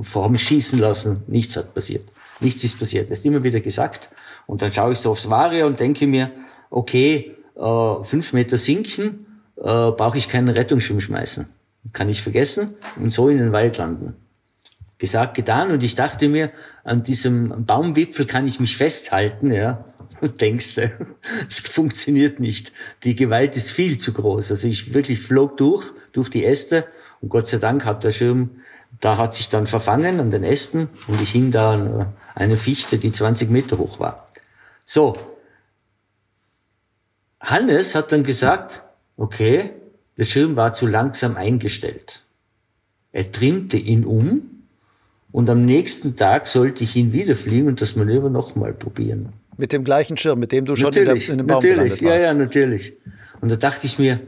vor allem schießen lassen, nichts hat passiert. Nichts ist passiert. Er ist immer wieder gesagt. Und dann schaue ich so aufs Varia und denke mir, okay, äh, fünf Meter sinken, äh, brauche ich keinen Rettungsschirm schmeißen. Kann ich vergessen und so in den Wald landen. Gesagt, getan. Und ich dachte mir, an diesem Baumwipfel kann ich mich festhalten, ja. Und [LAUGHS] denkst, [LAUGHS] es funktioniert nicht. Die Gewalt ist viel zu groß. Also ich wirklich flog durch, durch die Äste. Und Gott sei Dank hat der Schirm, da hat sich dann verfangen an den Ästen. Und ich hing da an eine Fichte, die 20 Meter hoch war. So. Hannes hat dann gesagt, okay, der Schirm war zu langsam eingestellt. Er trimmte ihn um und am nächsten Tag sollte ich ihn wieder fliegen und das Manöver nochmal probieren. Mit dem gleichen Schirm, mit dem du schon natürlich, in, der, in dem Baum natürlich, gelandet warst. Ja, ja, natürlich. Und da dachte ich mir,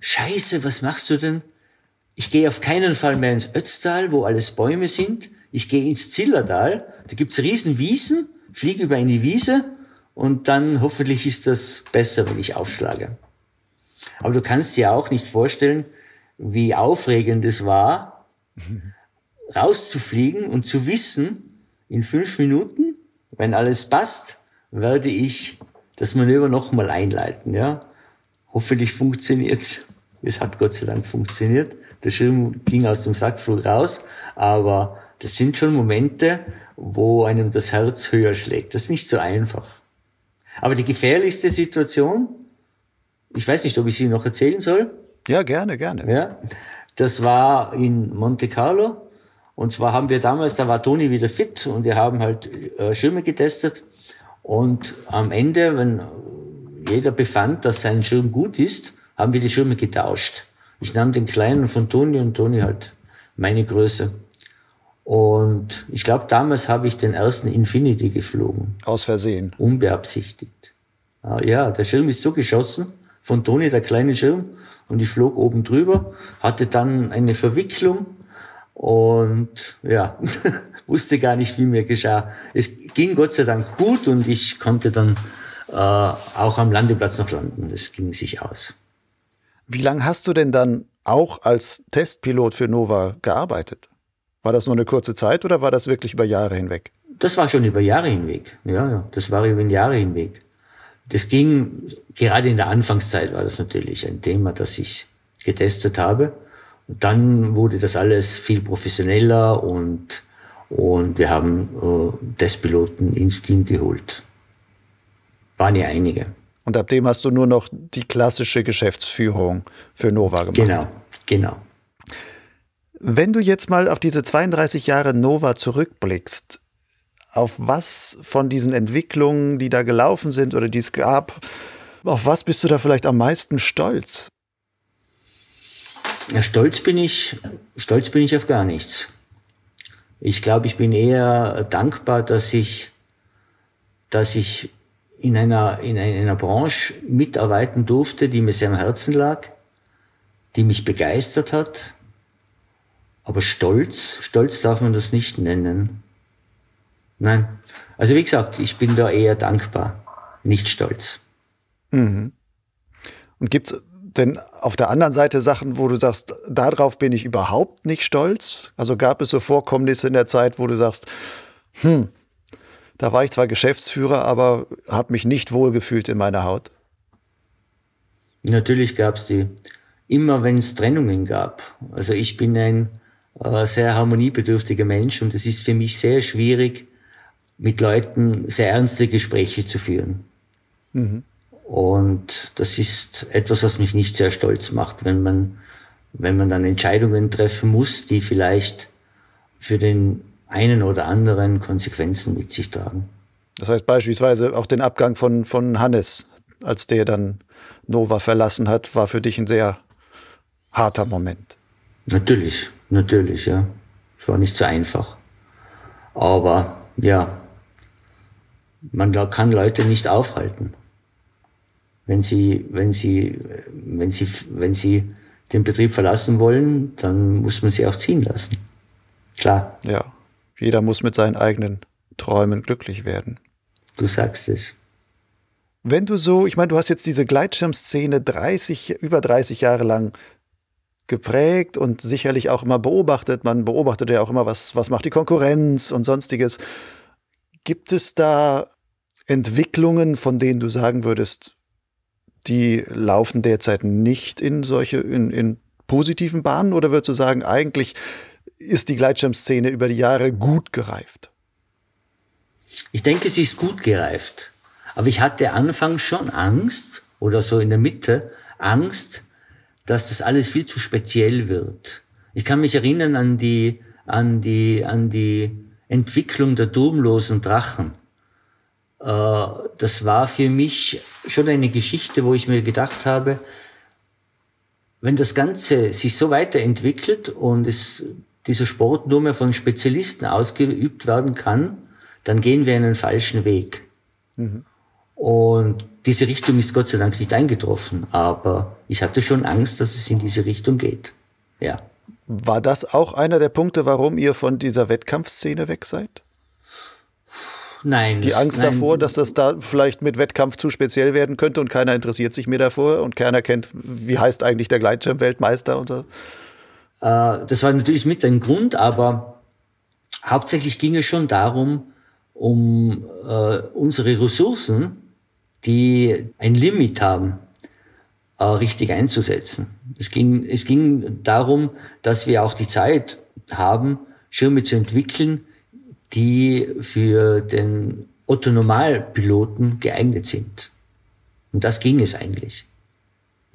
Scheiße, was machst du denn? Ich gehe auf keinen Fall mehr ins Ötztal, wo alles Bäume sind. Ich gehe ins Zillertal, da gibt's riesen Wiesen, fliege über eine Wiese und dann hoffentlich ist das besser, wenn ich aufschlage. Aber du kannst dir auch nicht vorstellen, wie aufregend es war, [LAUGHS] rauszufliegen und zu wissen, in fünf Minuten, wenn alles passt, werde ich das Manöver nochmal einleiten. Ja? Hoffentlich funktioniert's. Es hat Gott sei Dank funktioniert. Der Schirm ging aus dem Sackflug raus, aber das sind schon Momente, wo einem das Herz höher schlägt. Das ist nicht so einfach. Aber die gefährlichste Situation, ich weiß nicht, ob ich sie noch erzählen soll. Ja, gerne, gerne. Ja, das war in Monte Carlo. Und zwar haben wir damals, da war Toni wieder fit und wir haben halt äh, Schirme getestet. Und am Ende, wenn jeder befand, dass sein Schirm gut ist, haben wir die Schirme getauscht. Ich nahm den kleinen von Toni und Toni halt meine Größe. Und ich glaube, damals habe ich den ersten Infinity geflogen. Aus Versehen. Unbeabsichtigt. Ah, ja, der Schirm ist so geschossen, von Toni, der kleine Schirm, und ich flog oben drüber, hatte dann eine Verwicklung und ja, [LAUGHS] wusste gar nicht, wie mir geschah. Es ging Gott sei Dank gut und ich konnte dann äh, auch am Landeplatz noch landen. Das ging sich aus. Wie lange hast du denn dann auch als Testpilot für Nova gearbeitet? War das nur eine kurze Zeit oder war das wirklich über Jahre hinweg? Das war schon über Jahre hinweg. Ja, ja, das war über Jahre hinweg. Das ging, gerade in der Anfangszeit war das natürlich ein Thema, das ich getestet habe. Und dann wurde das alles viel professioneller und, und wir haben äh, Testpiloten ins Team geholt. Waren ja einige. Und ab dem hast du nur noch die klassische Geschäftsführung für Nova gemacht. Genau, genau. Wenn du jetzt mal auf diese 32 Jahre Nova zurückblickst, auf was von diesen Entwicklungen, die da gelaufen sind oder die es gab, auf was bist du da vielleicht am meisten stolz? Ja, stolz bin ich, stolz bin ich auf gar nichts. Ich glaube, ich bin eher dankbar, dass ich, dass ich in einer, in einer Branche mitarbeiten durfte, die mir sehr am Herzen lag, die mich begeistert hat, aber Stolz, Stolz darf man das nicht nennen. Nein. Also wie gesagt, ich bin da eher dankbar, nicht stolz. Mhm. Und gibt's denn auf der anderen Seite Sachen, wo du sagst, darauf bin ich überhaupt nicht stolz? Also gab es so Vorkommnisse in der Zeit, wo du sagst, hm, da war ich zwar Geschäftsführer, aber habe mich nicht wohlgefühlt in meiner Haut? Natürlich gab es die. Immer wenn es Trennungen gab. Also ich bin ein sehr harmoniebedürftiger Mensch und es ist für mich sehr schwierig, mit Leuten sehr ernste Gespräche zu führen. Mhm. Und das ist etwas, was mich nicht sehr stolz macht, wenn man, wenn man dann Entscheidungen treffen muss, die vielleicht für den einen oder anderen Konsequenzen mit sich tragen. Das heißt beispielsweise auch den Abgang von, von Hannes, als der dann Nova verlassen hat, war für dich ein sehr harter Moment. Natürlich, natürlich, ja. Es war nicht so einfach. Aber ja, man kann Leute nicht aufhalten. wenn sie, wenn sie, wenn sie, wenn sie den Betrieb verlassen wollen, dann muss man sie auch ziehen lassen. Klar. Ja. Jeder muss mit seinen eigenen Träumen glücklich werden. Du sagst es. Wenn du so, ich meine, du hast jetzt diese Gleitschirmszene 30, über 30 Jahre lang geprägt und sicherlich auch immer beobachtet. Man beobachtet ja auch immer, was, was macht die Konkurrenz und sonstiges. Gibt es da Entwicklungen, von denen du sagen würdest, die laufen derzeit nicht in solche, in, in positiven Bahnen? Oder würdest du sagen, eigentlich ist die Gleitschirmszene über die Jahre gut gereift? Ich denke, sie ist gut gereift. Aber ich hatte anfangs schon Angst, oder so in der Mitte, Angst, dass das alles viel zu speziell wird. Ich kann mich erinnern an die, an die, an die Entwicklung der turmlosen Drachen. Äh, das war für mich schon eine Geschichte, wo ich mir gedacht habe, wenn das Ganze sich so weiterentwickelt und es, dieser Sport nur mehr von Spezialisten ausgeübt werden kann, dann gehen wir einen falschen Weg. Mhm. Und diese Richtung ist Gott sei Dank nicht eingetroffen, aber ich hatte schon Angst, dass es in diese Richtung geht. Ja. War das auch einer der Punkte, warum ihr von dieser Wettkampfszene weg seid? Nein. Die Angst nein. davor, dass das da vielleicht mit Wettkampf zu speziell werden könnte und keiner interessiert sich mehr davor und keiner kennt, wie heißt eigentlich der Gleitschirm-Weltmeister und so. Äh, das war natürlich mit ein Grund, aber hauptsächlich ging es schon darum, um äh, unsere Ressourcen, die ein Limit haben, äh, richtig einzusetzen. Es ging, es ging darum, dass wir auch die Zeit haben, Schirme zu entwickeln, die für den Otto-Normalpiloten geeignet sind. Und das ging es eigentlich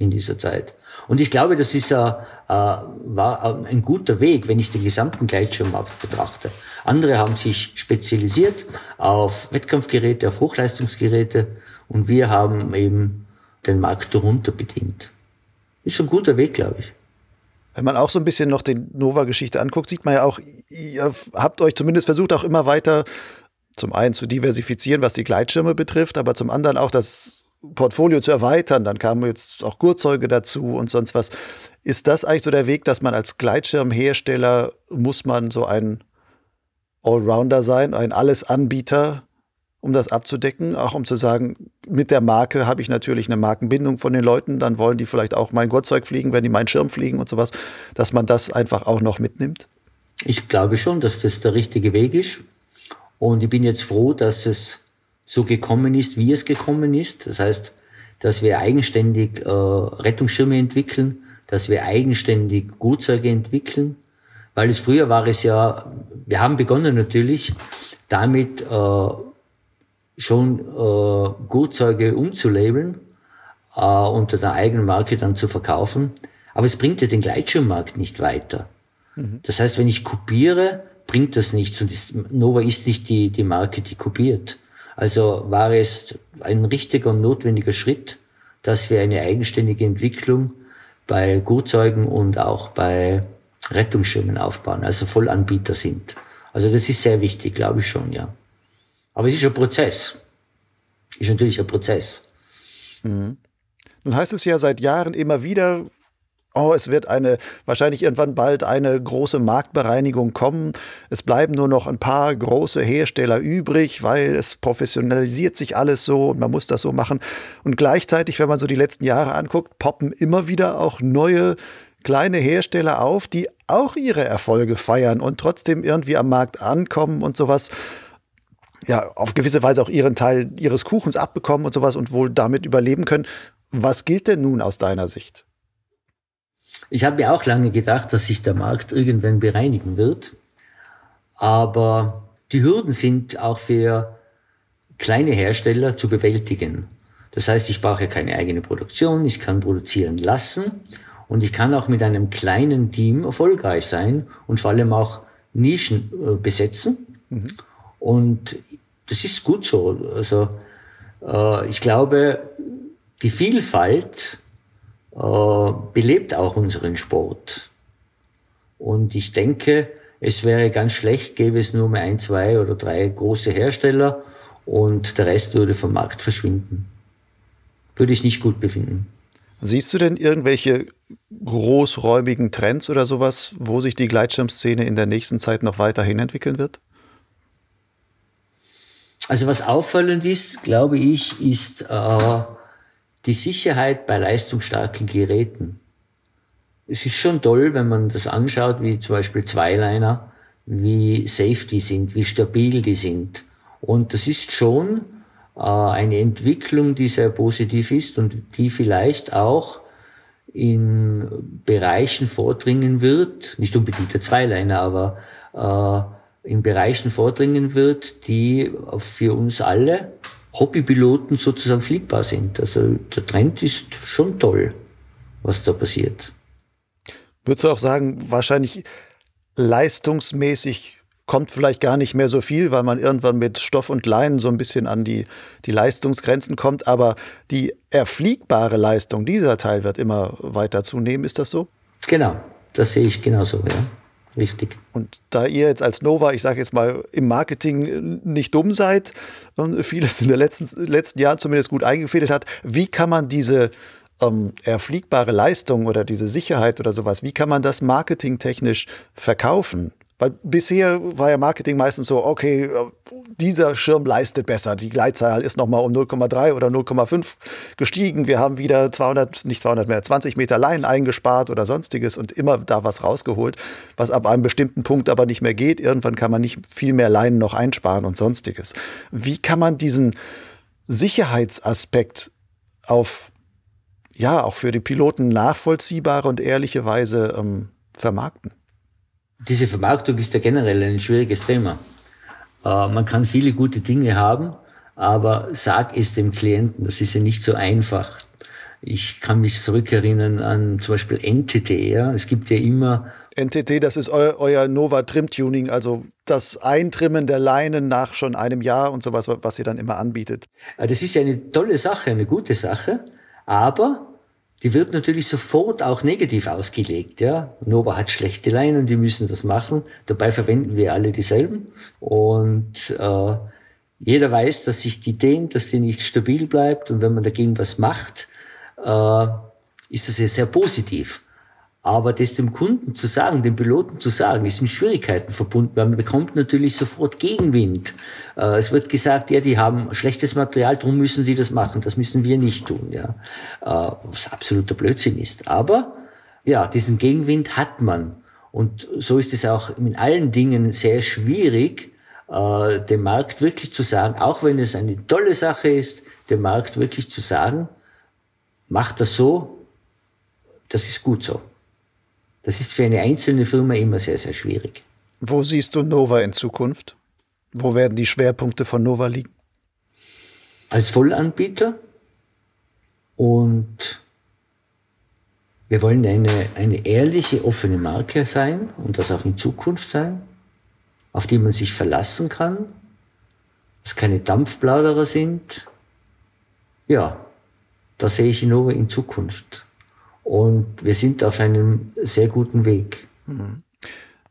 in dieser Zeit. Und ich glaube, das ist, äh, äh, war ein guter Weg, wenn ich den gesamten Gleitschirmmarkt betrachte. Andere haben sich spezialisiert auf Wettkampfgeräte, auf Hochleistungsgeräte und wir haben eben den Markt darunter bedient. Ist ein guter Weg, glaube ich. Wenn man auch so ein bisschen noch den Nova-Geschichte anguckt, sieht man ja auch, ihr habt euch zumindest versucht, auch immer weiter zum einen zu diversifizieren, was die Gleitschirme betrifft, aber zum anderen auch das Portfolio zu erweitern. Dann kamen jetzt auch Gurtzeuge dazu und sonst was. Ist das eigentlich so der Weg, dass man als Gleitschirmhersteller muss man so ein Allrounder sein, ein Allesanbieter, um das abzudecken, auch um zu sagen, mit der Marke habe ich natürlich eine Markenbindung von den Leuten, dann wollen die vielleicht auch mein Gottzeug fliegen, wenn die meinen Schirm fliegen und sowas, dass man das einfach auch noch mitnimmt? Ich glaube schon, dass das der richtige Weg ist. Und ich bin jetzt froh, dass es so gekommen ist, wie es gekommen ist. Das heißt, dass wir eigenständig äh, Rettungsschirme entwickeln, dass wir eigenständig Gutzeuge entwickeln, weil es früher war es ja, wir haben begonnen natürlich damit, äh, schon äh, Gutzeuge umzulabeln, äh, unter der eigenen Marke dann zu verkaufen. Aber es bringt ja den Gleitschirmmarkt nicht weiter. Mhm. Das heißt, wenn ich kopiere, bringt das nichts. Und das, Nova ist nicht die, die Marke, die kopiert. Also war es ein richtiger und notwendiger Schritt, dass wir eine eigenständige Entwicklung bei Gutzeugen und auch bei Rettungsschirmen aufbauen, also Vollanbieter sind. Also das ist sehr wichtig, glaube ich schon, ja. Aber es ist ein Prozess. Ist natürlich ein Prozess. Mhm. Nun heißt es ja seit Jahren immer wieder, oh, es wird eine, wahrscheinlich irgendwann bald eine große Marktbereinigung kommen. Es bleiben nur noch ein paar große Hersteller übrig, weil es professionalisiert sich alles so und man muss das so machen. Und gleichzeitig, wenn man so die letzten Jahre anguckt, poppen immer wieder auch neue kleine Hersteller auf, die auch ihre Erfolge feiern und trotzdem irgendwie am Markt ankommen und sowas ja, auf gewisse Weise auch ihren Teil ihres Kuchens abbekommen und sowas und wohl damit überleben können. Was gilt denn nun aus deiner Sicht? Ich habe mir auch lange gedacht, dass sich der Markt irgendwann bereinigen wird. Aber die Hürden sind auch für kleine Hersteller zu bewältigen. Das heißt, ich brauche keine eigene Produktion, ich kann produzieren lassen und ich kann auch mit einem kleinen Team erfolgreich sein und vor allem auch Nischen äh, besetzen. Mhm. Und das ist gut so. Also äh, ich glaube, die Vielfalt äh, belebt auch unseren Sport. Und ich denke, es wäre ganz schlecht, gäbe es nur mehr ein, zwei oder drei große Hersteller und der Rest würde vom Markt verschwinden. würde ich nicht gut befinden. Siehst du denn irgendwelche großräumigen Trends oder sowas, wo sich die Gleitschirmszene in der nächsten Zeit noch weiterhin entwickeln wird? Also was auffallend ist, glaube ich, ist äh, die Sicherheit bei leistungsstarken Geräten. Es ist schon toll, wenn man das anschaut, wie zum Beispiel Zweiliner, wie safe die sind, wie stabil die sind. Und das ist schon äh, eine Entwicklung, die sehr positiv ist und die vielleicht auch in Bereichen vordringen wird, nicht unbedingt der Zweiliner, aber äh, in Bereichen vordringen wird, die für uns alle Hobbypiloten sozusagen fliegbar sind. Also der Trend ist schon toll, was da passiert. Würdest du auch sagen, wahrscheinlich leistungsmäßig kommt vielleicht gar nicht mehr so viel, weil man irgendwann mit Stoff und Leinen so ein bisschen an die, die Leistungsgrenzen kommt. Aber die erfliegbare Leistung, dieser Teil wird immer weiter zunehmen. Ist das so? Genau, das sehe ich genauso, ja. Richtig. Und da ihr jetzt als Nova, ich sage jetzt mal, im Marketing nicht dumm seid und vieles in den letzten, letzten Jahren zumindest gut eingefädelt hat, wie kann man diese ähm, erfliegbare Leistung oder diese Sicherheit oder sowas, wie kann man das marketingtechnisch verkaufen? Weil bisher war ja Marketing meistens so, okay, dieser Schirm leistet besser. Die Gleitzahl ist nochmal um 0,3 oder 0,5 gestiegen. Wir haben wieder 200, nicht 200 mehr, 20 Meter Leinen eingespart oder sonstiges und immer da was rausgeholt, was ab einem bestimmten Punkt aber nicht mehr geht. Irgendwann kann man nicht viel mehr Leinen noch einsparen und sonstiges. Wie kann man diesen Sicherheitsaspekt auf, ja, auch für die Piloten nachvollziehbare und ehrliche Weise ähm, vermarkten? Diese Vermarktung ist ja generell ein schwieriges Thema. Äh, man kann viele gute Dinge haben, aber sag es dem Klienten, das ist ja nicht so einfach. Ich kann mich zurückerinnern an zum Beispiel NTT, ja. Es gibt ja immer. NTT, das ist eu euer Nova Trim Tuning, also das Eintrimmen der Leinen nach schon einem Jahr und sowas, was ihr dann immer anbietet. Äh, das ist ja eine tolle Sache, eine gute Sache, aber die wird natürlich sofort auch negativ ausgelegt. Ja, Nova hat schlechte Leinen, die müssen das machen. Dabei verwenden wir alle dieselben und äh, jeder weiß, dass sich die dehnt, dass die nicht stabil bleibt und wenn man dagegen was macht, äh, ist das ja sehr positiv. Aber das dem Kunden zu sagen, dem Piloten zu sagen, ist mit Schwierigkeiten verbunden, weil man bekommt natürlich sofort Gegenwind. Äh, es wird gesagt, ja, die haben schlechtes Material, darum müssen sie das machen. Das müssen wir nicht tun, ja. Äh, was absoluter Blödsinn ist. Aber, ja, diesen Gegenwind hat man. Und so ist es auch in allen Dingen sehr schwierig, äh, dem Markt wirklich zu sagen, auch wenn es eine tolle Sache ist, dem Markt wirklich zu sagen, macht das so, das ist gut so. Das ist für eine einzelne Firma immer sehr, sehr schwierig. Wo siehst du Nova in Zukunft? Wo werden die Schwerpunkte von Nova liegen? Als Vollanbieter und wir wollen eine, eine ehrliche, offene Marke sein und das auch in Zukunft sein, auf die man sich verlassen kann, dass keine Dampfplauderer sind. Ja, da sehe ich Innova in Zukunft. Und wir sind auf einem sehr guten Weg. Mhm.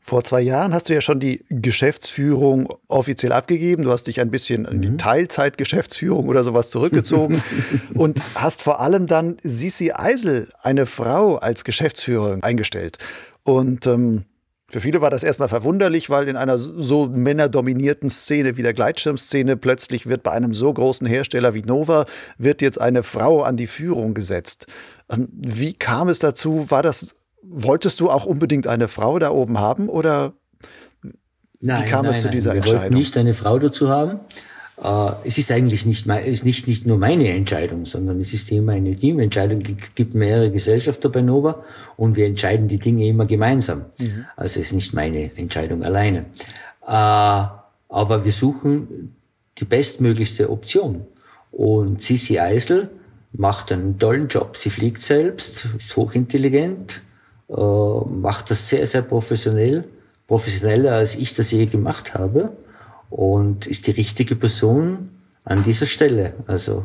Vor zwei Jahren hast du ja schon die Geschäftsführung offiziell abgegeben. Du hast dich ein bisschen in die mhm. Teilzeitgeschäftsführung oder sowas zurückgezogen [LAUGHS] und hast vor allem dann Sisi Eisel, eine Frau, als Geschäftsführerin eingestellt. Und ähm, für viele war das erstmal verwunderlich, weil in einer so männerdominierten Szene wie der Gleitschirmszene plötzlich wird bei einem so großen Hersteller wie Nova wird jetzt eine Frau an die Führung gesetzt. Ähm, wie kam es dazu? War das, wolltest du auch unbedingt eine Frau da oben haben oder nein, wie kam nein, es zu dieser nein. Wir Entscheidung? nicht eine Frau dazu haben. Äh, es ist eigentlich nicht, ist nicht, nicht nur meine Entscheidung, sondern es ist immer eine Teamentscheidung. Es gibt mehrere Gesellschafter bei Nova und wir entscheiden die Dinge immer gemeinsam. Mhm. Also es ist nicht meine Entscheidung alleine. Äh, aber wir suchen die bestmöglichste Option. Und Sissi Eisel macht einen tollen Job. Sie fliegt selbst, ist hochintelligent, äh, macht das sehr, sehr professionell, professioneller als ich das je gemacht habe und ist die richtige Person an dieser Stelle. Also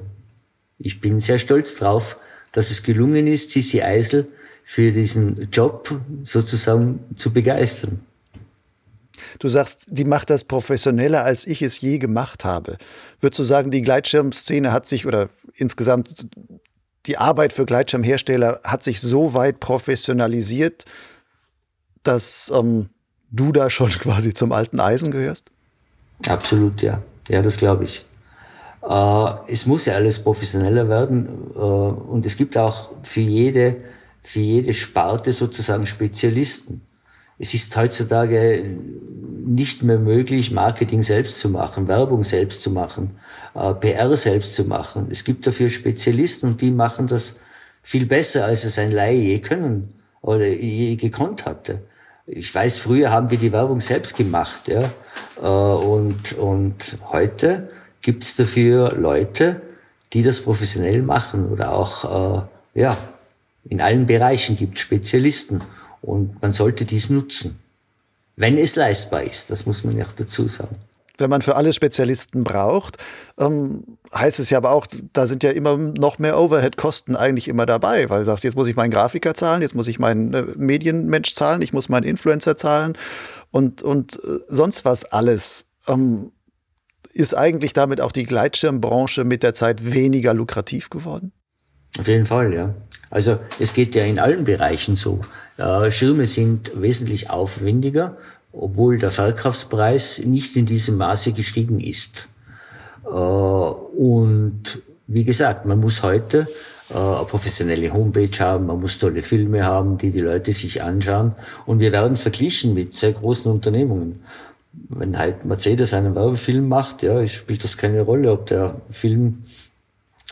ich bin sehr stolz drauf, dass es gelungen ist, Sissi Eisel für diesen Job sozusagen zu begeistern. Du sagst, die macht das professioneller, als ich es je gemacht habe. Würdest du sagen, die Gleitschirmszene hat sich oder insgesamt die Arbeit für Gleitschirmhersteller hat sich so weit professionalisiert, dass ähm, du da schon [LAUGHS] quasi zum alten Eisen gehörst? Absolut, ja. Ja, das glaube ich. Äh, es muss ja alles professioneller werden äh, und es gibt auch für jede, für jede Sparte sozusagen Spezialisten. Es ist heutzutage nicht mehr möglich, Marketing selbst zu machen, Werbung selbst zu machen, äh, PR selbst zu machen. Es gibt dafür Spezialisten und die machen das viel besser, als es ein Laie je können oder je gekonnt hatte. Ich weiß, früher haben wir die Werbung selbst gemacht, ja, äh, und, und heute gibt's dafür Leute, die das professionell machen oder auch, äh, ja, in allen Bereichen gibt Spezialisten und man sollte dies nutzen. Wenn es leistbar ist, das muss man ja auch dazu sagen. Wenn man für alle Spezialisten braucht, ähm, heißt es ja aber auch, da sind ja immer noch mehr Overhead-Kosten eigentlich immer dabei, weil du sagst, jetzt muss ich meinen Grafiker zahlen, jetzt muss ich meinen äh, Medienmensch zahlen, ich muss meinen Influencer zahlen und, und äh, sonst was alles. Ähm, ist eigentlich damit auch die Gleitschirmbranche mit der Zeit weniger lukrativ geworden? Auf jeden Fall, ja. Also es geht ja in allen Bereichen so. Äh, Schirme sind wesentlich aufwendiger, obwohl der Verkaufspreis nicht in diesem Maße gestiegen ist. Äh, und wie gesagt, man muss heute äh, eine professionelle Homepage haben, man muss tolle Filme haben, die die Leute sich anschauen. Und wir werden verglichen mit sehr großen Unternehmungen. Wenn halt Mercedes einen Werbefilm macht, ja, spielt das keine Rolle, ob der Film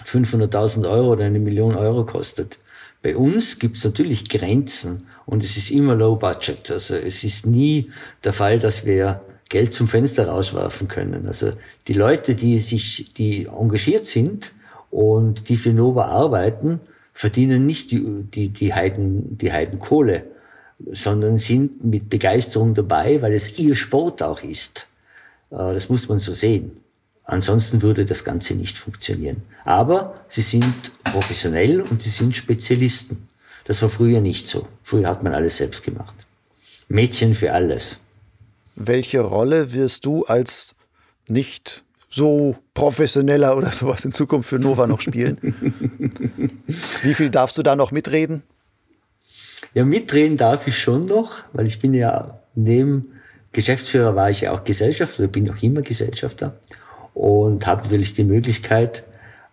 500.000 Euro oder eine Million Euro kostet. Bei uns gibt es natürlich Grenzen und es ist immer low budget. Also es ist nie der Fall, dass wir Geld zum Fenster rauswerfen können. Also die Leute, die sich, die engagiert sind und die für Nova arbeiten, verdienen nicht die, die, die Heiden, die Heidenkohle, sondern sind mit Begeisterung dabei, weil es ihr Sport auch ist. Äh, das muss man so sehen. Ansonsten würde das Ganze nicht funktionieren. Aber sie sind professionell und sie sind Spezialisten. Das war früher nicht so. Früher hat man alles selbst gemacht. Mädchen für alles. Welche Rolle wirst du als nicht so professioneller oder sowas in Zukunft für Nova noch spielen? [LAUGHS] Wie viel darfst du da noch mitreden? Ja, mitreden darf ich schon noch, weil ich bin ja neben Geschäftsführer war ich ja auch Gesellschafter bin auch immer Gesellschafter und habe natürlich die Möglichkeit,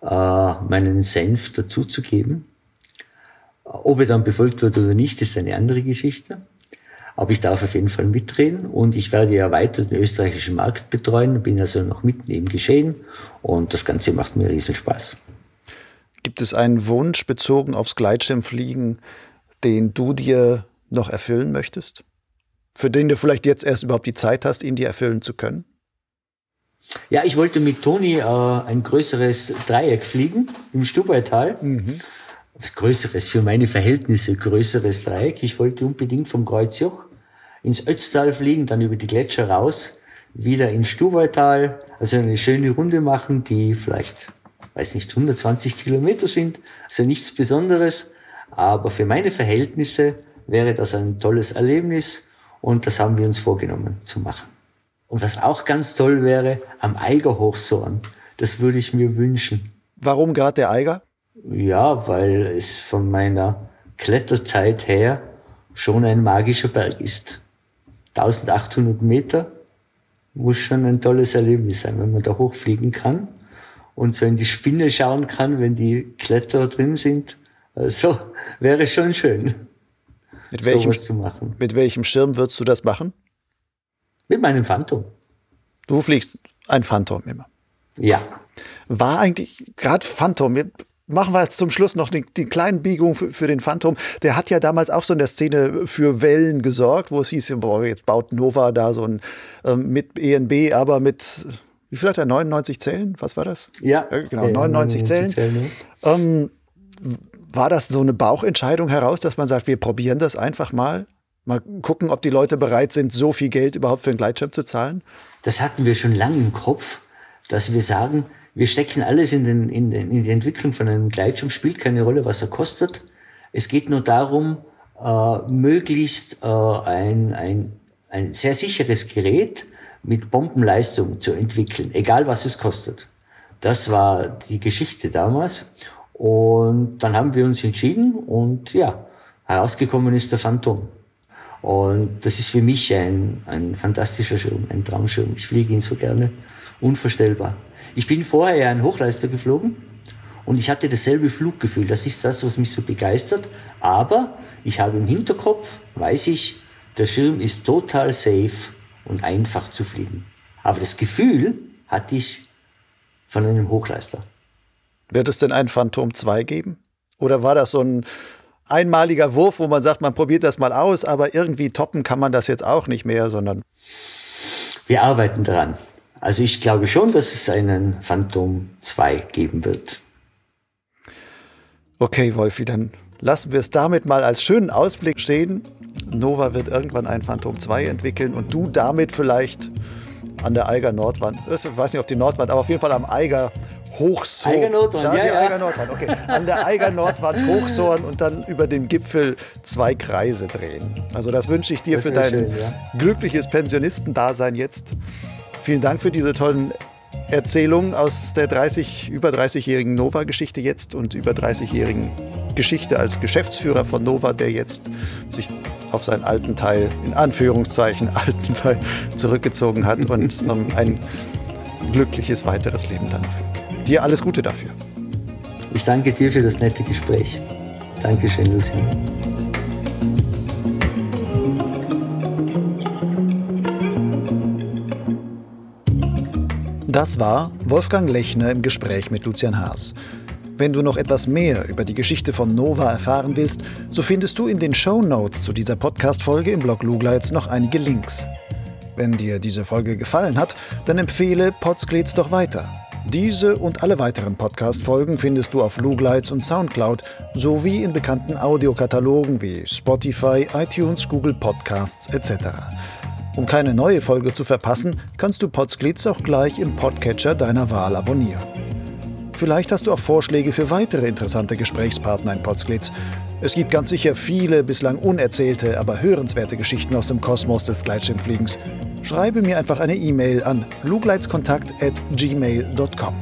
äh, meinen Senf dazuzugeben. Ob er dann befolgt wird oder nicht, ist eine andere Geschichte. Aber ich darf auf jeden Fall mitreden und ich werde ja weiter den österreichischen Markt betreuen, bin also noch mitten im Geschehen und das Ganze macht mir riesen Spaß. Gibt es einen Wunsch bezogen aufs Gleitschirmfliegen, den du dir noch erfüllen möchtest? Für den du vielleicht jetzt erst überhaupt die Zeit hast, ihn dir erfüllen zu können? Ja, ich wollte mit Toni äh, ein größeres Dreieck fliegen im Stubaital. Mhm. Was größeres für meine Verhältnisse, größeres Dreieck. Ich wollte unbedingt vom Kreuzjoch ins Ötztal fliegen, dann über die Gletscher raus, wieder ins Stubaital, also eine schöne Runde machen, die vielleicht, weiß nicht, 120 Kilometer sind, also nichts Besonderes, aber für meine Verhältnisse wäre das ein tolles Erlebnis und das haben wir uns vorgenommen zu machen. Und was auch ganz toll wäre, am Eiger hochsohren. Das würde ich mir wünschen. Warum gerade der Eiger? Ja, weil es von meiner Kletterzeit her schon ein magischer Berg ist. 1800 Meter muss schon ein tolles Erlebnis sein, wenn man da hochfliegen kann und so in die Spinne schauen kann, wenn die Kletterer drin sind. Also wäre schon schön, mit welchem, sowas zu machen. Mit welchem Schirm würdest du das machen? Mit meinem Phantom. Du fliegst ein Phantom immer. Ja. War eigentlich gerade Phantom, machen wir jetzt zum Schluss noch die, die kleinen Biegung für, für, den Phantom. Der hat ja damals auch so in der Szene für Wellen gesorgt, wo es hieß, boah, jetzt baut Nova da so ein ähm, mit ENB, aber mit, wie viel hat er, 99 Zellen? Was war das? Ja. Äh, genau, 99 Zellen. Zellen ja. ähm, war das so eine Bauchentscheidung heraus, dass man sagt, wir probieren das einfach mal? Mal gucken, ob die Leute bereit sind, so viel Geld überhaupt für einen Gleitschirm zu zahlen? Das hatten wir schon lange im Kopf, dass wir sagen, wir stecken alles in, den, in, den, in die Entwicklung von einem Gleitschirm, spielt keine Rolle, was er kostet. Es geht nur darum, äh, möglichst äh, ein, ein, ein sehr sicheres Gerät mit Bombenleistung zu entwickeln, egal was es kostet. Das war die Geschichte damals. Und dann haben wir uns entschieden und ja, herausgekommen ist der Phantom. Und das ist für mich ein, ein fantastischer Schirm, ein Traumschirm. Ich fliege ihn so gerne. Unvorstellbar. Ich bin vorher ja ein Hochleister geflogen und ich hatte dasselbe Fluggefühl. Das ist das, was mich so begeistert. Aber ich habe im Hinterkopf, weiß ich, der Schirm ist total safe und einfach zu fliegen. Aber das Gefühl hatte ich von einem Hochleister. Wird es denn ein Phantom 2 geben? Oder war das so ein einmaliger Wurf, wo man sagt, man probiert das mal aus, aber irgendwie toppen kann man das jetzt auch nicht mehr, sondern. Wir arbeiten dran. Also ich glaube schon, dass es einen Phantom 2 geben wird. Okay, Wolfi, dann lassen wir es damit mal als schönen Ausblick stehen. Nova wird irgendwann ein Phantom 2 entwickeln und du damit vielleicht an der Eiger Nordwand, ich weiß nicht, ob die Nordwand, aber auf jeden Fall am Eiger hochsohren. Eiger Nordwand, ja, ja. Eiger Nordwand, okay. An der Eiger Nordwand [LAUGHS] hochsohren und dann über dem Gipfel zwei Kreise drehen. Also das wünsche ich dir das für dein schön, ja. glückliches Pensionistendasein jetzt. Vielen Dank für diese tollen Erzählungen aus der 30, über 30-jährigen Nova-Geschichte jetzt und über 30-jährigen Geschichte als Geschäftsführer von Nova, der jetzt sich auf seinen alten Teil, in Anführungszeichen [LAUGHS] alten Teil, zurückgezogen hat und [LAUGHS] ähm, ein glückliches weiteres Leben dann führt. Dir alles Gute dafür. Ich danke dir für das nette Gespräch. Dankeschön, Lucien. Das war Wolfgang Lechner im Gespräch mit Lucian Haas. Wenn du noch etwas mehr über die Geschichte von Nova erfahren willst, so findest du in den Show Notes zu dieser Podcast-Folge im Blog Lugleitz noch einige Links. Wenn dir diese Folge gefallen hat, dann empfehle Podsglitz doch weiter. Diese und alle weiteren Podcast-Folgen findest du auf Lugleitz und Soundcloud sowie in bekannten Audiokatalogen wie Spotify, iTunes, Google Podcasts etc. Um keine neue Folge zu verpassen, kannst du Podsglitz auch gleich im Podcatcher deiner Wahl abonnieren. Vielleicht hast du auch Vorschläge für weitere interessante Gesprächspartner in Potsglitz. Es gibt ganz sicher viele bislang unerzählte, aber hörenswerte Geschichten aus dem Kosmos des Gleitschirmfliegens. Schreibe mir einfach eine E-Mail an lugleitskontakt@gmail.com.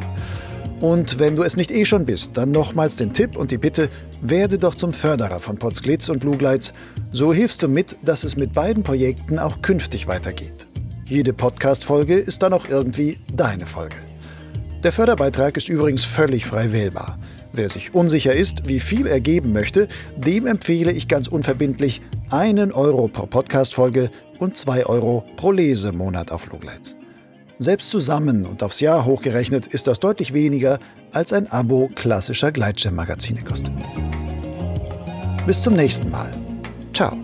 Und wenn du es nicht eh schon bist, dann nochmals den Tipp und die Bitte, werde doch zum Förderer von Potsglitz und Lugleitz. So hilfst du mit, dass es mit beiden Projekten auch künftig weitergeht. Jede Podcast-Folge ist dann auch irgendwie deine Folge. Der Förderbeitrag ist übrigens völlig frei wählbar. Wer sich unsicher ist, wie viel er geben möchte, dem empfehle ich ganz unverbindlich einen Euro pro Podcast-Folge und zwei Euro pro Lesemonat auf Lugleitz. Selbst zusammen und aufs Jahr hochgerechnet ist das deutlich weniger, als ein Abo klassischer Gleitschirmmagazine kostet. Bis zum nächsten Mal. Ciao.